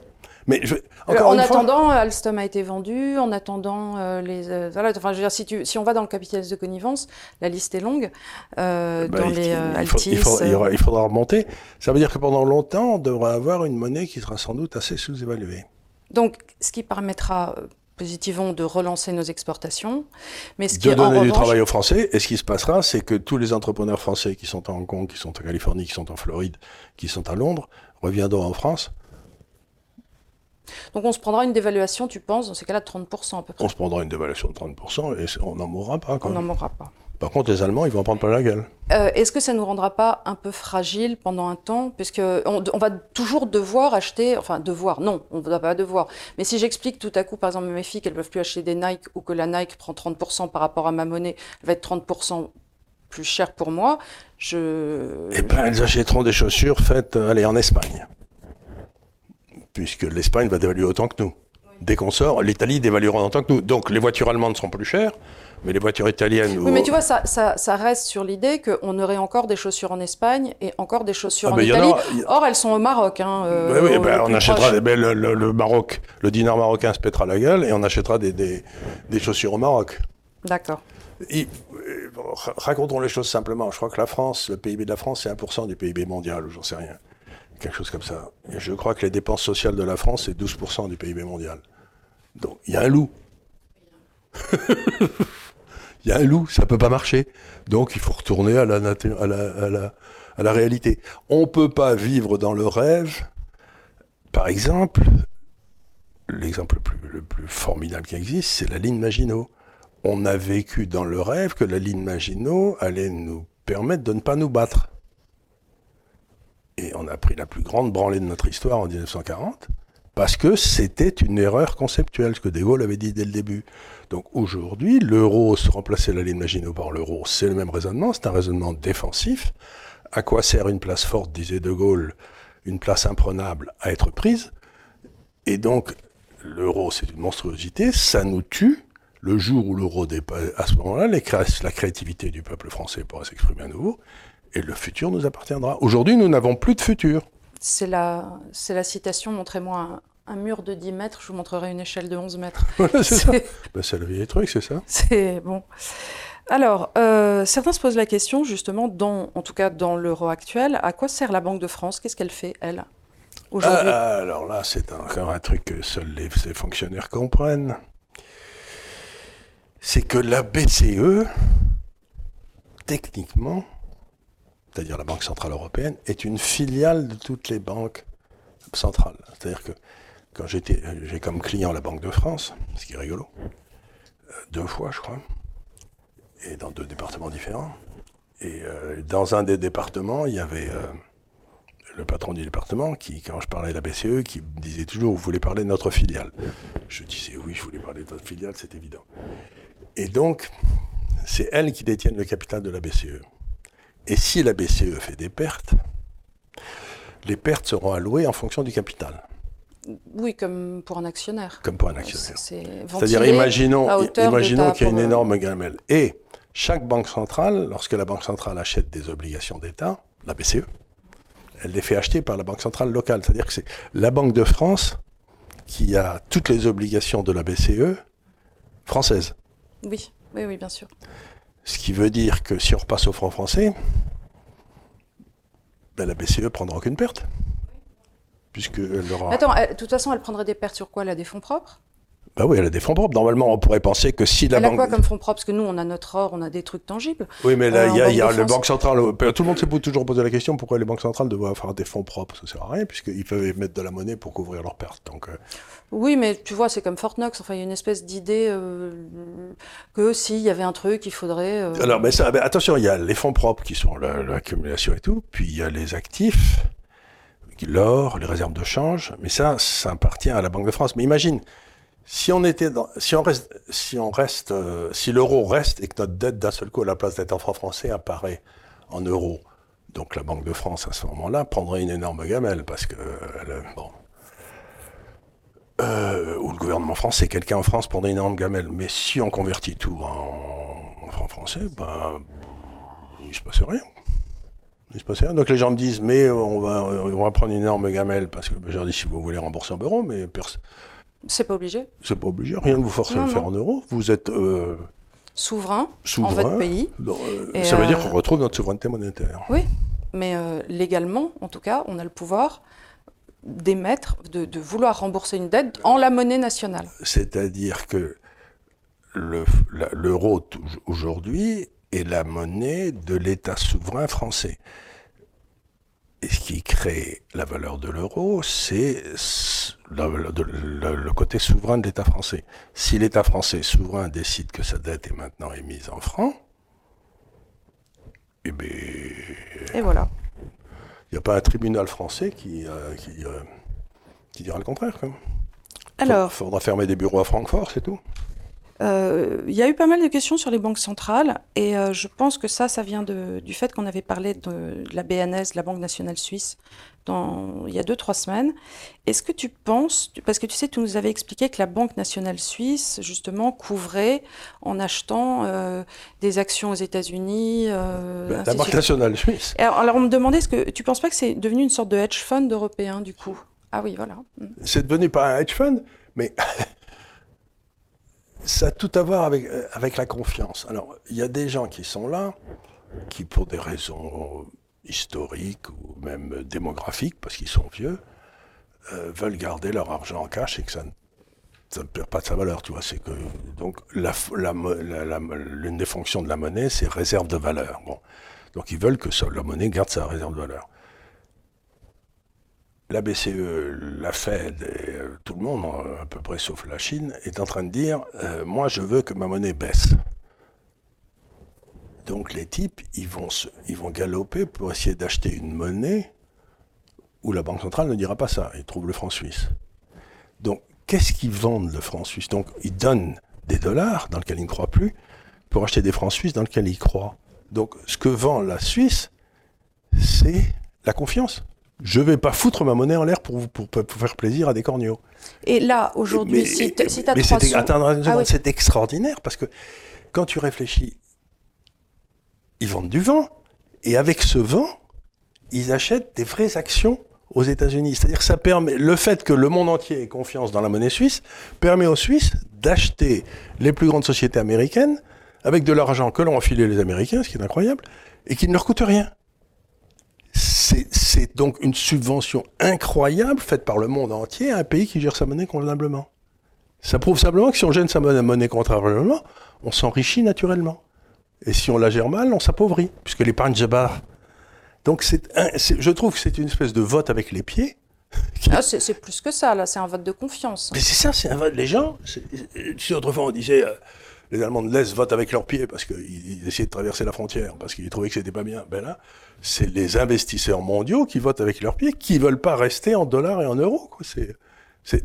Mais je, encore en attendant, fois... Alstom a été vendu. En attendant, euh, les, euh, voilà, enfin, je veux dire, si, tu, si on va dans le capitalisme de connivence, la liste est longue. Euh, bah, dans il, les il, faut, Altis, il, faudra, il, faudra, remonter. Ça veut dire que pendant longtemps, on devrait avoir une monnaie qui sera sans doute assez sous-évaluée. Donc, ce qui permettra positivement de relancer nos exportations. Mais ce de qui, donner en du revanche, travail aux Français. Et ce qui se passera, c'est que tous les entrepreneurs français qui sont à Hong Kong, qui sont en Californie, qui sont en Floride, qui sont à Londres, reviendront en France. Donc on se prendra une dévaluation, tu penses, dans ces cas-là, de 30% à peu près On se prendra une dévaluation de 30% et on n'en mourra pas. Quoi. On n'en mourra pas. Par contre, les Allemands, ils vont en prendre plein la gueule. Euh, Est-ce que ça ne nous rendra pas un peu fragiles pendant un temps? Puisque on, on, va toujours devoir acheter, enfin devoir, non, on ne va pas devoir. Mais si j'explique tout à coup, par exemple, à mes filles qu'elles ne peuvent plus acheter des Nike ou que la Nike prend 30% par rapport à ma monnaie, elle va être 30% plus cher pour moi, je... Eh bien, elles achèteront des chaussures faites, euh, allez, en Espagne. Puisque l'Espagne va dévaluer autant que nous. Dès qu'on sort, l'Italie dévaluera autant que nous. Donc les voitures allemandes seront plus chères, mais les voitures italiennes. Oui, mais tu vois, ça, ça, ça reste sur l'idée qu'on aurait encore des chaussures en Espagne et encore des chaussures Ah, en Italie. a- Or, elles sont au Maroc. Hein, euh, Oui, oui, au- ben, le on achètera ben, le, le- le Maroc, le dinar marocain se pètera la gueule et on achètera des, des, des chaussures au Maroc. D'accord. Et, euh, racontons les choses simplement. Je crois que la France, le PIB de la France, c'est 1% du PIB mondial, ou j'en sais rien. Quelque chose comme ça. Et je crois que les dépenses sociales de la France, c'est 12% du PIB mondial. Donc, il y a un loup. Il y a un loup, ça peut pas marcher. Donc, il faut retourner à la, réalité. On peut pas vivre dans le rêve. Par exemple, l'exemple le plus, le plus formidable qui existe, c'est la ligne Maginot. On a vécu dans le rêve que la ligne Maginot allait nous permettre de ne pas nous battre. Et on a pris la plus grande branlée de notre histoire en 1940, parce que c'était une erreur conceptuelle, ce que De Gaulle avait dit dès le début. Donc aujourd'hui, l'euro, se remplacer la ligne Maginot par l'euro, c'est le même raisonnement, c'est un raisonnement défensif. À quoi sert une place forte, disait De Gaulle, une place imprenable à être prise? Et donc, l'euro, c'est une monstruosité, ça nous tue. Le jour où l'euro dépasse, à ce moment-là, la créativité du peuple français pourra s'exprimer à nouveau, et le futur nous appartiendra. Aujourd'hui, nous n'avons plus de futur. C'est la, c'est la citation Montrez-moi un, mur de 10 mètres, je vous montrerai une échelle de 11 mètres. Voilà, c'est ça. C'est- Ben, c'est le vieil truc, c'est ça. C'est bon. Alors, euh, certains se posent la question, justement, dans, en tout cas dans l'euro actuel, à quoi sert la Banque de France? Qu'est-ce qu'elle fait, elle, aujourd'hui? Ah, Alors là, c'est encore un truc que seuls les, fonctionnaires comprennent. C'est que la BCE, techniquement, c'est-à-dire la Banque Centrale Européenne, est une filiale de toutes les banques centrales. C'est-à-dire que quand j'étais, j'ai comme client la Banque de France, ce qui est rigolo, euh, deux fois, je crois, et dans deux départements différents. Et euh, dans un des départements, il y avait euh, le patron du département qui, quand je parlais de la BCE, qui me disait toujours, vous voulez parler de notre filiale Je disais, oui, je voulais parler de notre filiale, c'est évident. Et donc, c'est elle qui détient le capital de la BCE. Et si la BCE fait des pertes, les pertes seront allouées en fonction du capital. Oui, comme pour un actionnaire. Comme pour un actionnaire. C'est-à-dire, imaginons, imaginons qu'il y a une énorme gamelle. Et chaque banque centrale, lorsque la banque centrale achète des obligations d'État, la BCE, elle les fait acheter par la banque centrale locale. C'est-à-dire que c'est la Banque de France qui a toutes les obligations de la BCE française. Oui, oui, oui, bien sûr. Ce qui veut dire que si on repasse au franc français, ben la BCE prendra aucune perte. Puisque aura... Attends, de toute façon, elle prendrait des pertes sur quoi? Elle a des fonds propres? Bah oui, elle a des fonds propres. Normalement, on pourrait penser que si la elle banque. Elle a quoi comme fonds propres? Parce que nous, on a notre or, on a des trucs tangibles. Oui, mais là, euh, il y a, y a le banque centrale. Tout le monde s'est toujours posé la question pourquoi les banques centrales devraient avoir des fonds propres? Ça sert à rien, puisqu'ils peuvent mettre de la monnaie pour couvrir leurs pertes. Donc, euh. Oui, mais tu vois, c'est comme Fort Knox. Enfin, il y a une espèce d'idée euh, que s'il y avait un truc, il faudrait. Alors, mais, ça, attention, il y a les fonds propres qui sont l'accumulation et tout, puis il y a les actifs l'or, les réserves de change, mais ça, ça appartient à la Banque de France. Mais imagine, si on était dans, si on reste, si on reste, euh, si l'euro reste et que notre dette d'un seul coup à la place d'être en franc français apparaît en euros, donc la Banque de France à ce moment-là prendrait une énorme gamelle parce que euh, bon. Euh, ou le gouvernement français, quelqu'un en France prendrait une énorme gamelle. Mais si on convertit tout en, en franc français, ben, il se passe rien. Il se passe rien. Donc les gens me disent, mais on va, on va prendre une énorme gamelle parce que ben, je leur dis si vous voulez rembourser en euros, mais personne c'est pas obligé. C'est pas obligé, rien ne vous force à le faire en euros. Vous êtes euh, souverain, en votre pays. Euh, ça veut dire euh, qu'on retrouve notre souveraineté monétaire. Oui, mais légalement, en tout cas, on a le pouvoir d'émettre, de, vouloir rembourser une dette en la monnaie nationale. C'est-à-dire que l'euro aujourd'hui est la monnaie de l'État souverain français. Et ce qui crée la valeur de l'euro, c'est le, côté souverain de l'État français. Si l'État français souverain décide que sa dette est maintenant émise en francs, eh bien. Et voilà. Il n'y a pas un tribunal français qui, euh, euh, qui, dira le contraire. Alors. Il faudra fermer des bureaux à Francfort, c'est tout. Euh, il y a eu pas mal de questions sur les banques centrales et euh, je pense que ça, ça vient de, du fait qu'on avait parlé de, la BNS, la Banque nationale suisse, dans, il y a deux, trois semaines. Est-ce que tu penses, parce que tu sais, tu nous avais expliqué que la Banque nationale suisse, justement, couvrait en achetant euh, des actions aux États-Unis. Ben, la Banque nationale suisse. Alors, alors, on me demandait, est-ce que tu penses pas que c'est devenu une sorte de hedge fund européen, du coup? Ah oui, voilà. C'est devenu pas un hedge fund, mais ça a tout à voir avec, euh, avec la confiance. Alors, il y a des gens qui sont là, qui pour des raisons historiques ou même démographiques, parce qu'ils sont vieux, euh, veulent garder leur argent en cash et que ça ne, perd pas de sa valeur, tu vois. Que, donc, l'une des fonctions de la monnaie, c'est réserve de valeur. Bon. Donc, ils veulent que la monnaie garde sa réserve de valeur la BCE, la Fed et euh, tout le monde, à peu près sauf la Chine, est en train de dire euh, moi je veux que ma monnaie baisse. Donc les types, ils vont, ils vont galoper pour essayer d'acheter une monnaie où la Banque centrale ne dira pas ça. Ils trouvent le franc suisse. Donc qu'est-ce qu'ils vendent le franc suisse? Donc ils donnent des dollars dans lesquels ils ne croient plus pour acheter des francs suisses dans lesquels ils croient. Donc ce que vend la Suisse, c'est la confiance je vais pas foutre ma monnaie en l'air pour, pour, faire plaisir à des corneaux. Et là, aujourd'hui, si tu as mais ah c'est extraordinaire parce que quand tu réfléchis, ils vendent du vent et avec ce vent, ils achètent des vraies actions aux États-Unis. C'est-à-dire que ça permet, le fait que le monde entier ait confiance dans la monnaie suisse permet aux Suisses d'acheter les plus grandes sociétés américaines avec de l'argent que l'ont enfilé les Américains, ce qui est incroyable, et qui ne leur coûte rien. C'est donc une subvention incroyable faite par le monde entier à un pays qui gère sa monnaie convenablement. Ça prouve simplement que si on gère sa monnaie convenablement, on s'enrichit naturellement. Et si on la gère mal, on s'appauvrit, puisque l'épargne se barre. Donc je trouve que c'est une espèce de vote avec les pieds. Ah, c'est plus que ça, là, c'est un vote de confiance. Mais c'est ça, c'est un vote. Les gens, si autrefois on disait, euh, les Allemands de l'Est votent avec leurs pieds parce qu'ils essayaient de traverser la frontière, parce qu'ils trouvaient que c'était pas bien. Ben là, c'est les investisseurs mondiaux qui votent avec leurs pieds, qui veulent pas rester en dollars et en euros. C'est,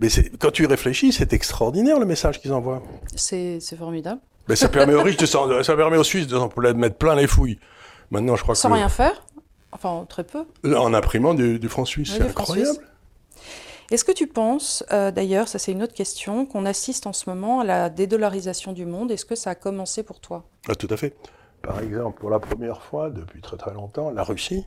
mais quand tu réfléchis, c'est extraordinaire le message qu'ils envoient. C'est formidable. Mais ça permet aux riches, de ça permet aux Suisses de, mettre plein les fouilles. Maintenant, je crois Sans rien faire Enfin, très peu. En imprimant du, franc suisse, c'est incroyable. Est-ce que tu penses, euh, d'ailleurs, ça c'est une autre question, qu'on assiste en ce moment à la dédollarisation du monde? Est-ce que ça a commencé pour toi? Ah, Tout à fait. Par exemple, pour la première fois depuis très très longtemps, la Russie,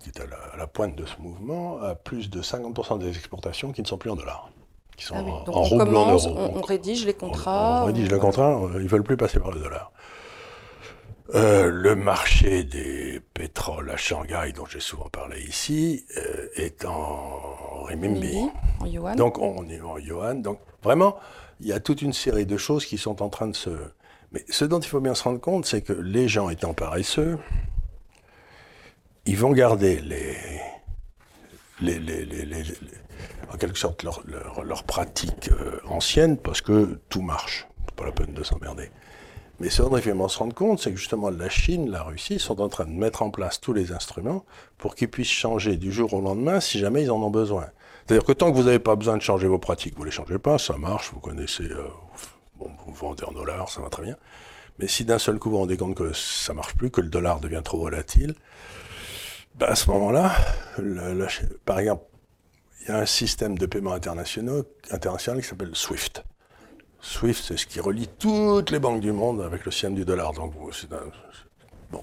qui est à la, pointe de ce mouvement, a plus de 50% des exportations qui ne sont plus en dollars, qui sont ah en, en roubles en euros. On, rédige les contrats. On, rédige les contrats, ils ne veulent plus passer par le dollar. Euh, le marché des pétroles à Shanghai, dont j'ai souvent parlé ici, euh, est en renminbi. En yuan. Donc on est en yuan. Donc vraiment, il y a toute une série de choses qui sont en train de se. Mais ce dont il faut bien se rendre compte, c'est que les gens étant paresseux, ils vont garder les, les, les, les en quelque sorte leurs leur, pratiques euh, anciennes parce que tout marche. Pas la peine de s'emmerder. Mais ce dont il faut se rendre compte, c'est que justement la Chine, la Russie sont en train de mettre en place tous les instruments pour qu'ils puissent changer du jour au lendemain si jamais ils en ont besoin. C'est-à-dire que tant que vous n'avez pas besoin de changer vos pratiques, vous ne les changez pas, ça marche, vous connaissez, euh, bon, vous vendez en dollars, ça va très bien. Mais si d'un seul coup vous vous rendez compte que ça marche plus, que le dollar devient trop volatile, ben à ce moment-là, par exemple, il y a un système de paiement international qui s'appelle SWIFT. SWIFT, c'est ce qui relie toutes les banques du monde avec le système du dollar. Donc, c'est un, bon.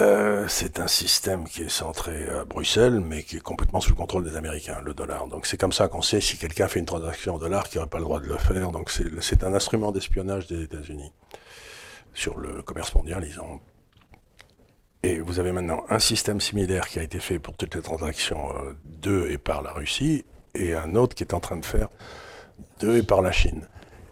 Euh, un système qui est centré à Bruxelles, mais qui est complètement sous le contrôle des Américains, le dollar. Donc c'est comme ça qu'on sait si quelqu'un fait une transaction en dollars qui n'aurait pas le droit de le faire. Donc c'est un instrument d'espionnage des États-Unis sur le commerce mondial, disons. Et vous avez maintenant un système similaire qui a été fait pour toutes les transactions euh, de et par la Russie, et un autre qui est en train de faire et par la Chine.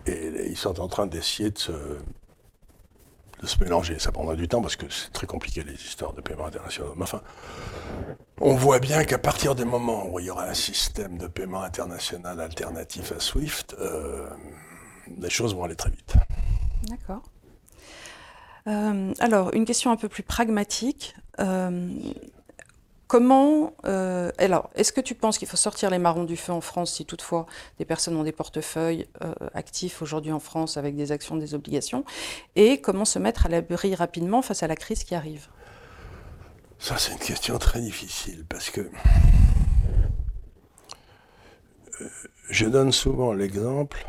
Et ils sont en train d'essayer de se, de se mélanger. Ça prendra du temps parce que c'est très compliqué les histoires de paiement internationaux. Mais enfin, on voit bien qu'à partir du moment où il y aura un système de paiement international alternatif à SWIFT, euh, les choses vont aller très vite. D'accord. Euh, alors, une question un peu plus pragmatique. Euh, Comment, euh, alors, est-ce que tu penses qu'il faut sortir les marrons du feu en France si toutefois des personnes ont des portefeuilles euh, actifs aujourd'hui en France avec des actions, des obligations? Et comment se mettre à l'abri rapidement face à la crise qui arrive? Ça, c'est une question très difficile parce que euh, je donne souvent l'exemple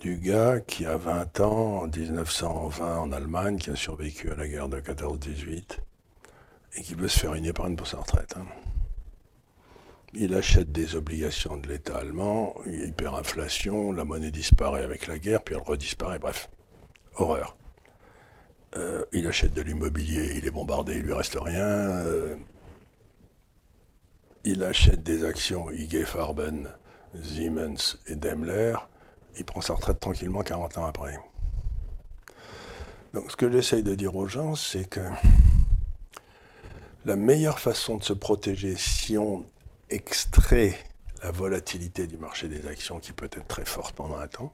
du gars qui a 20 ans en 1920 en Allemagne, qui a survécu à la guerre de 14-18 et qui veut se faire une épargne pour sa retraite. Hein. Il achète des obligations de l'État allemand, hyperinflation, la monnaie disparaît avec la guerre, puis elle redisparaît, bref, horreur. Euh, il achète de l'immobilier, il est bombardé, il lui reste rien. Euh, il achète des actions IG Farben, Siemens et Daimler. Il prend sa retraite tranquillement 40 ans après. Donc ce que j'essaye de dire aux gens, c'est que la meilleure façon de se protéger si on extrait la volatilité du marché des actions qui peut être très forte pendant un temps.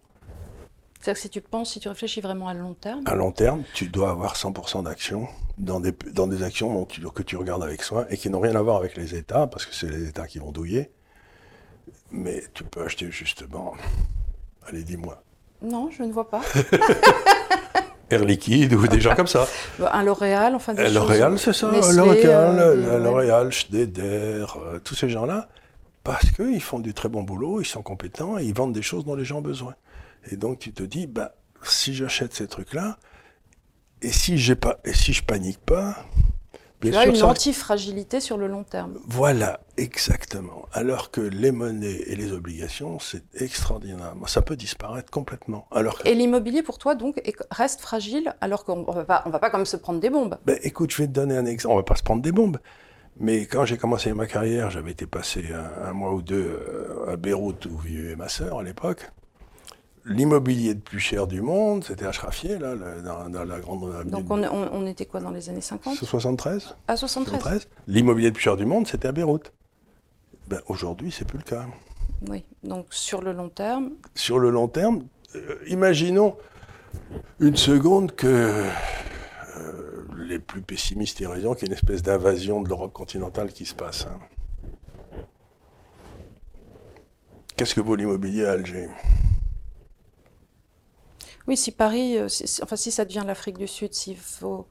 C'est-à-dire que si tu penses, si tu réfléchis vraiment à long terme À long terme, tu dois avoir 100% d'actions dans des, dans des actions que tu regardes avec soin et qui n'ont rien à voir avec les États, parce que c'est les États qui vont douiller. Mais tu peux acheter justement... Allez, dis-moi. Non, je ne vois pas. Air Liquide ou des gens comme ça. Un L'Oréal, enfin des L'Oréal, c'est ça. L'Oréal, euh, L'Oréal, Schneider, euh, tous ces gens-là, parce qu'ils font du très bon boulot, ils sont compétents et ils vendent des choses dont les gens ont besoin. Et donc tu te dis, bah, si j'achète ces trucs-là, et si j'ai pas, et si je panique pas, tu as une antifragilité sur le long terme. Voilà, exactement. Alors que les monnaies et les obligations, c'est extraordinaire. Ça peut disparaître complètement. Alors Et l'immobilier, pour toi, donc, reste fragile, alors qu'on ne va, pas, pas comme se prendre des bombes ben, Écoute, je vais te donner un exemple. On va pas se prendre des bombes. Mais quand j'ai commencé ma carrière, j'avais été passé un, mois ou deux euh, à Beyrouth où vivait ma sœur à l'époque l'immobilier le plus cher du monde, c'était Ashrafieh, là, dans, la grande Donc on, était quoi dans les années 50 73 À 73, L'immobilier le plus cher du monde, c'était à Beyrouth. Ben, Aujourd'hui, c'est plus le cas. Oui, donc sur le long terme? Sur le long terme, euh, imaginons une seconde que euh, les plus pessimistes aient raison, qu'il y ait une espèce d'invasion de l'Europe continentale qui se passe. Hein. Qu'est-ce que vaut l'immobilier à Alger? Oui, si Paris, euh, enfin si ça devient l'Afrique du Sud, s'il faut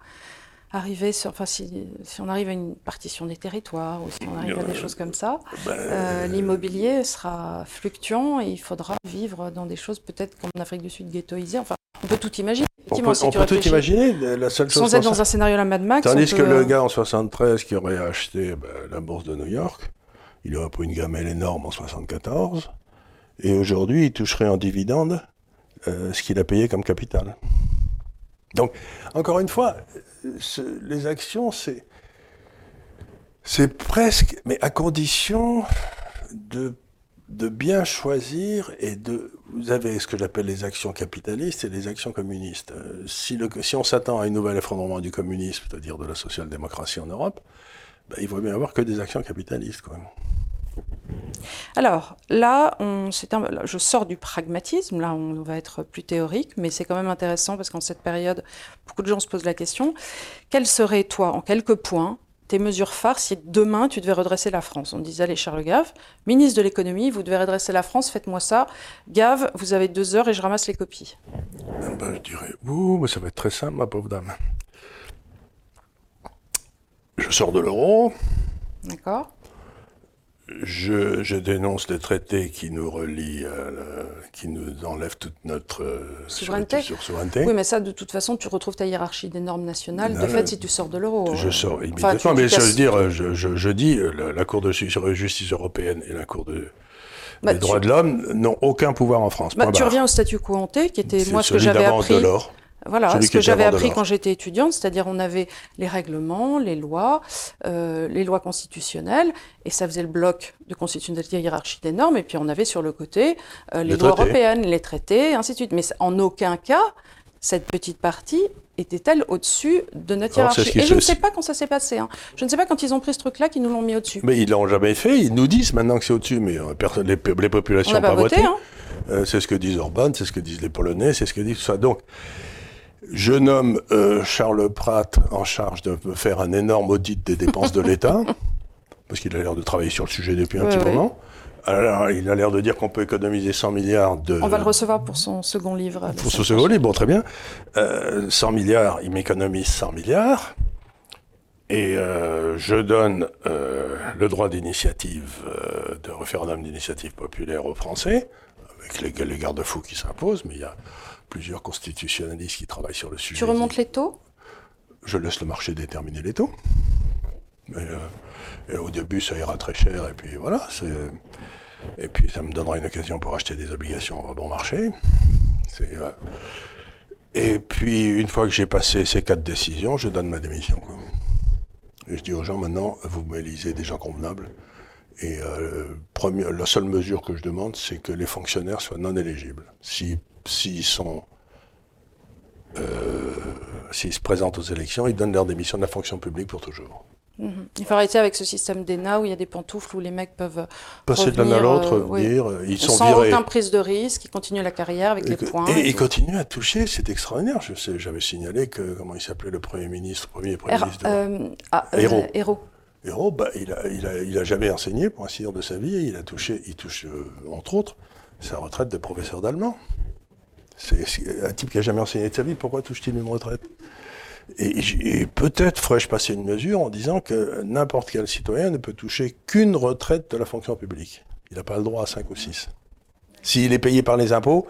arriver sur, enfin si, on arrive à une partition des territoires ou si on arrive à des choses comme ça, ben, euh, l'immobilier sera fluctuant et il faudra vivre dans des choses peut-être comme en Afrique du Sud ghettoisées. Enfin, on peut tout imaginer. On peut, tout imaginer. La seule chose sans être dans un scénario la Mad Max. Tandis que le gars en 73 qui aurait acheté ben, la bourse de New York, il aurait pris une gamelle énorme en 74, et aujourd'hui il toucherait en dividende euh, ce qu'il a payé comme capital. Donc, encore une fois, les actions, c'est, c'est presque, mais à condition de, de bien choisir et de. Vous avez ce que j'appelle les actions capitalistes et les actions communistes. Euh, si, le, si on s'attend à un nouvel effondrement du communisme, c'est-à-dire de la social-démocratie en Europe, ben, il vaut bien avoir que des actions capitalistes. Quoi. Alors là, on, je sors du pragmatisme, là on va être plus théorique, mais c'est quand même intéressant parce qu'en cette période, beaucoup de gens se posent la question, quelles seraient, toi, en quelques points, tes mesures phares si demain tu devais redresser la France? On disait, allez Charles Gave, ministre de l'économie, vous devez redresser la France, faites-moi ça. Gave, vous avez deux heures et je ramasse les copies. Ben, je dirais, ouh, ça va être très simple, ma pauvre dame. Je sors de l'euro. D'accord. Je, dénonce les traités qui nous relient, qui nous enlèvent toute notre euh, souveraineté. souveraineté. Oui, mais ça, de toute façon, tu retrouves ta hiérarchie des normes nationales. de fait, si tu sors de l'euro. Je euh, sors immédiatement. mais je veux dire, je, dis, euh, la, Cour de justice européenne et la Cour de, bah, des droits de l'homme n'ont aucun pouvoir en France. Bah, tu reviens au statu quo ante, qui était moi ce que j'avais appris. De Voilà, ce que j'avais appris quand j'étais étudiante, c'est-à-dire on avait les règlements, les lois, euh, les lois constitutionnelles, et ça faisait le bloc de constitutionnalité hiérarchie des normes, et puis on avait sur le côté euh, les, lois européennes, les traités, ainsi de suite. Mais en aucun cas, cette petite partie était-elle au-dessus de notre hiérarchie Et je ne sais pas quand ça s'est passé. Hein. Je ne sais pas quand ils ont pris ce truc-là qu'ils nous l'ont mis au-dessus. Mais ils l'ont jamais fait. Ils nous disent maintenant que c'est au-dessus, mais euh, les, les, populations n'ont pas, voté. Hein. c'est ce que disent Orban, c'est ce que disent les Polonais, c'est ce que disent tout ça. Donc, je nomme euh, Charles Pratt en charge de faire un énorme audit des dépenses de l'État, parce qu'il a l'air de travailler sur le sujet depuis un petit moment. Alors, il a l'air de dire qu'on peut économiser 100 milliards de... On va le recevoir pour son second livre. Pour son second livre, bon, très bien. 100 euh, milliards, il m'économise 100 milliards. Et euh, je donne le droit d'initiative, de référendum d'initiative populaire aux Français, avec les, les garde-fous qui s'imposent, mais il y a plusieurs constitutionnalistes qui travaillent sur le sujet. Tu remontes les taux? Je laisse le marché déterminer les taux. Mais, euh, au début, ça ira très cher, et puis voilà. Et puis, ça me donnera une occasion pour acheter des obligations bon marché. Euh, et puis, une fois que j'ai passé ces quatre décisions, je donne ma démission. Et je dis aux gens, maintenant, vous m'élisez des gens convenables. Et euh, la seule mesure que je demande, c'est que les fonctionnaires soient non éligibles. Si s'ils sont euh, s'ils se présentent aux élections, ils donnent leur démission de la fonction publique pour toujours. Mhm. Il faut arrêter avec ce système d'ENA où il y a des pantoufles où les mecs peuvent passer de l'un à l'autre, euh, ils sont sans aucune prise de risque, ils continuent la carrière avec les points. Et, ils continuent à toucher, c'est extraordinaire. Je sais, j'avais signalé que comment il s'appelait le premier ministre, premier premier ministre. De... Euh, ah, Héros. Héros. Héros, bah, il a, il a, il a jamais enseigné pour ainsi dire de sa vie. Et il a touché, il touche entre autres sa retraite de professeur d'allemand. C'est un type qui n'a jamais enseigné de sa vie, pourquoi touche-t-il une retraite? Et, peut-être ferais-je passer une mesure en disant que n'importe quel citoyen ne peut toucher qu'une retraite de la fonction publique. Il n'a pas le droit à 5 ou 6. S'il est payé par les impôts,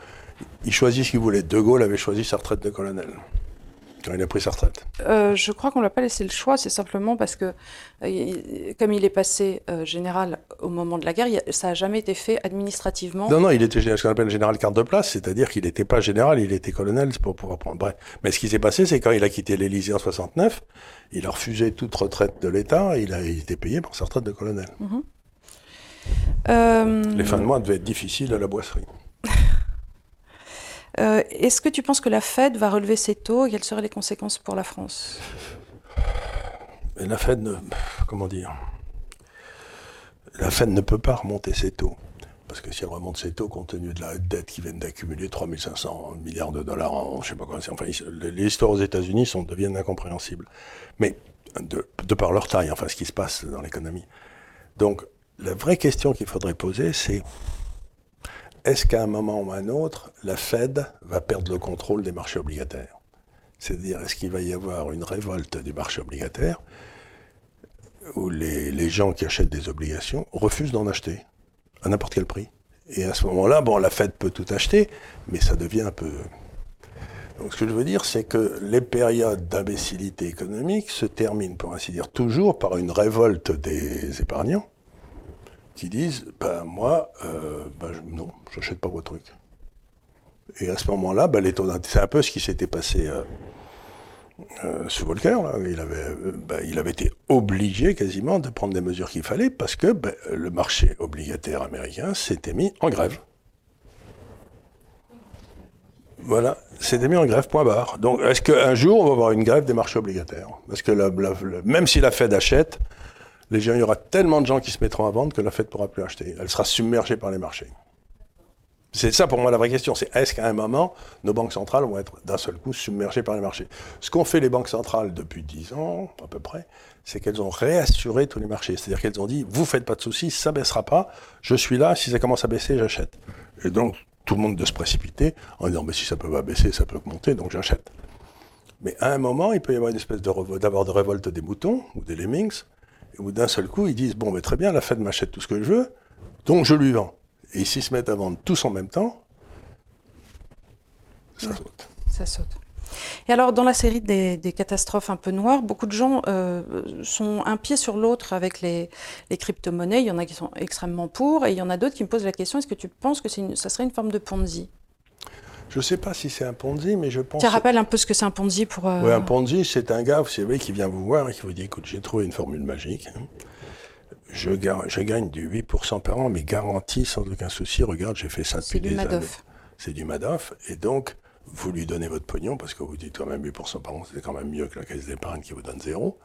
il choisit ce qu'il voulait. De Gaulle avait choisi sa retraite de colonel. Quand il a pris sa retraite euh, Je crois qu'on ne l'a pas laissé le choix, c'est simplement parce que, euh, comme il est passé euh, général au moment de la guerre, ça n'a jamais été fait administrativement. Non, non, il était ce qu'on appelle général carte de place, c'est-à-dire qu'il n'était pas général, il était colonel pour pouvoir prendre. Bref. Mais ce qui s'est passé, c'est quand il a quitté l'Élysée en 69, il a refusé toute retraite de l'État, il a été payé pour sa retraite de colonel. Mhm. Les fins de mois devaient être difficiles à la boisserie. Euh, est-ce que tu penses que la Fed va relever ses taux et quelles seraient les conséquences pour la France? La Fed, ne, comment dire? La Fed ne peut pas remonter ses taux. Parce que si elle remonte ses taux, compte tenu de la dette qui vient d'accumuler 3500 milliards de dollars en, je sais pas enfin, les histoires aux États-Unis sont, deviennent incompréhensibles. Mais de, de, par leur taille, enfin, ce qui se passe dans l'économie. Donc, la vraie question qu'il faudrait poser, c'est est-ce qu'à un moment ou à un autre, la Fed va perdre le contrôle des marchés obligataires? C'est-à-dire, est-ce qu'il va y avoir une révolte du marché obligataire où les, gens qui achètent des obligations refusent d'en acheter à n'importe quel prix? Et à ce moment-là, bon, la Fed peut tout acheter, mais ça devient un peu... Donc ce que je veux dire, c'est que les périodes d'imbécilité économique se terminent, pour ainsi dire, toujours par une révolte des épargnants qui disent ben, Moi, euh, ben, non, je n'achète pas vos trucs. Et à ce moment-là, ben, les taux c'est un peu ce qui s'était passé euh, euh, sous Volcker. Il, avait, ben, il avait été obligé quasiment de prendre des mesures qu'il fallait parce que ben, le marché obligataire américain s'était mis en grève. Voilà, s'était mis en grève, point barre. Donc, est-ce qu'un jour, on va avoir une grève des marchés obligataires? Parce que même si la Fed achète, gens, il y aura tellement de gens qui se mettront à vendre que la ne pourra plus acheter. Elle sera submergée par les marchés. C'est ça pour moi la vraie question. C'est est-ce qu'à un moment, nos banques centrales vont être d'un seul coup submergées par les marchés? Ce qu'ont fait les banques centrales depuis 10 ans, à peu près, c'est qu'elles ont réassuré tous les marchés. C'est-à-dire qu'elles ont dit, vous faites pas de soucis, ça baissera pas, je suis là, si ça commence à baisser, j'achète. Et donc, tout le monde de se précipiter en disant, mais si ça peut pas baisser, ça peut monter, donc j'achète. Mais à un moment, il peut y avoir une espèce d'avoir de révolte des moutons ou des lemmings, ou d'un seul coup, ils disent Bon, mais très bien, la Fed m'achète tout ce que je veux, donc je lui vends. Et s'ils se mettent à vendre tous en même temps, ça saute. Ça saute. Et alors, dans la série des, catastrophes un peu noires, beaucoup de gens euh, sont un pied sur l'autre avec les, crypto-monnaies. Il y en a qui sont extrêmement pour, et il y en a d'autres qui me posent la question est-ce que tu penses que ça serait une forme de Ponzi? Je ne sais pas si c'est un Ponzi, mais je pense. Tu rappelles un peu ce que c'est un Ponzi pour. Euh, oui, un Ponzi, c'est un gars, vous savez, qui vient vous voir et qui vous dit écoute, j'ai trouvé une formule magique. Hein. Je, je, gagne du 8% par an, mais garanti sans aucun souci. Regarde, j'ai fait ça depuis des années. C'est du Madoff. Et donc, vous lui donnez votre pognon, parce que vous dites quand même 8% par an, c'est quand même mieux que la caisse d'épargne qui vous donne zéro.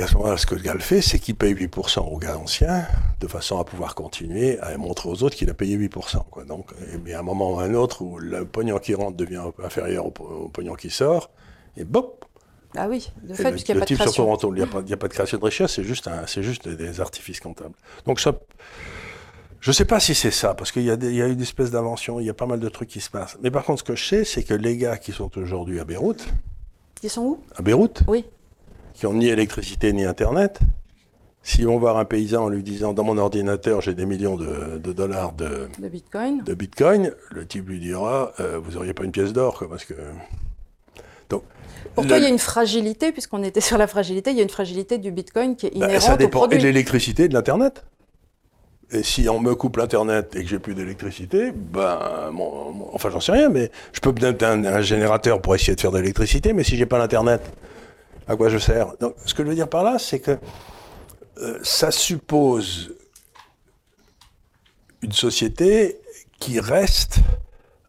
Et à ce moment-là, ce que le gars le fait, c'est qu'il paye 8% au gars ancien, de façon à pouvoir continuer à montrer aux autres qu'il a payé 8%. Quoi. Donc, mais à un moment ou à un autre, où le pognon qui rentre devient inférieur au, pognon qui sort, et bop Ah oui, de fait, puisqu'il n'y a, pas de création. Il n'y a, a, pas de création de richesse, c'est juste, c'est juste des artifices comptables. Donc ça, je ne sais pas si c'est ça, parce qu'il y, y, a une espèce d'invention, il y a pas mal de trucs qui se passent. Mais par contre, ce que je sais, c'est que les gars qui sont aujourd'hui à Beyrouth... Ils sont où? À Beyrouth Oui qui ont ni électricité ni Internet, si on voir un paysan en lui disant dans mon ordinateur j'ai des millions de, dollars de, de, bitcoin. de bitcoin, le type lui dira euh, vous n'auriez pas une pièce d'or parce que donc pour toi, il y a une fragilité, puisqu'on était sur la fragilité, il y a une fragilité du Bitcoin qui est bah, inhérente Ça dépend et de l'électricité et de l'Internet. Et si on me coupe l'Internet et que j'ai plus d'électricité, ben, enfin, j'en sais rien, mais je peux peut-être un, un, générateur pour essayer de faire de l'électricité, mais si j'ai pas l'Internet, à quoi je sers. Donc, ce que je veux dire par là, c'est que euh, ça suppose une société qui reste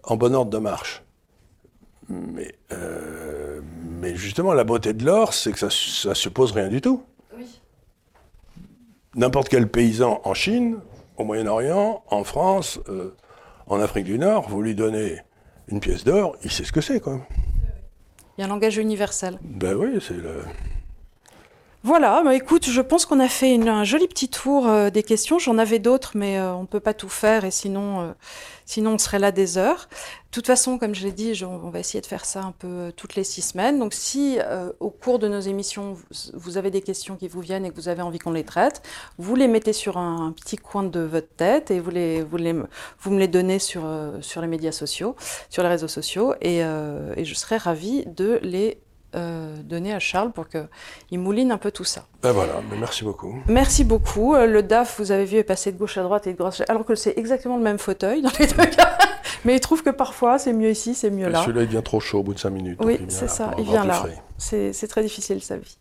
en bon ordre de marche. Mais, euh, mais justement, la beauté de l'or, c'est que ça, ça suppose rien du tout. N'importe quel paysan en Chine, au Moyen-Orient, en France, euh, en Afrique du Nord, vous lui donnez une pièce d'or, il sait ce que c'est, quoi. Il y a un langage universel. Ben oui, c'est le. Voilà, bah écoute, je pense qu'on a fait une- un joli petit tour euh, des questions. J'en avais d'autres, mais euh, on ne peut pas tout faire et sinon, euh, sinon on serait là des heures. De toute façon, comme je l'ai dit, on va essayer de faire ça un peu toutes les six semaines. Donc si au cours de nos émissions, vous, avez des questions qui vous viennent et que vous avez envie qu'on les traite, vous les mettez sur un, petit coin de votre tête et vous, les, vous, les, vous me les donnez sur, sur les médias sociaux, sur les réseaux sociaux, et, et je serai ravie de les euh, donner à Charles pour qu'il mouline un peu tout ça. Ben voilà, ben merci beaucoup. Merci beaucoup. Euh, Le DAF, vous avez vu, est passé de gauche à droite et de droite à alors que c'est exactement le même fauteuil dans les deux cas. Mais il trouve que parfois, c'est mieux ici, c'est mieux Et là. Celui-là, il devient trop chaud au bout de 5 minutes. Oui, c'est ça, il vient là. c'est très difficile, sa vie.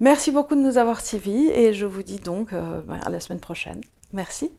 Merci beaucoup de nous avoir suivis et je vous dis donc euh, ben, à la semaine prochaine. Merci.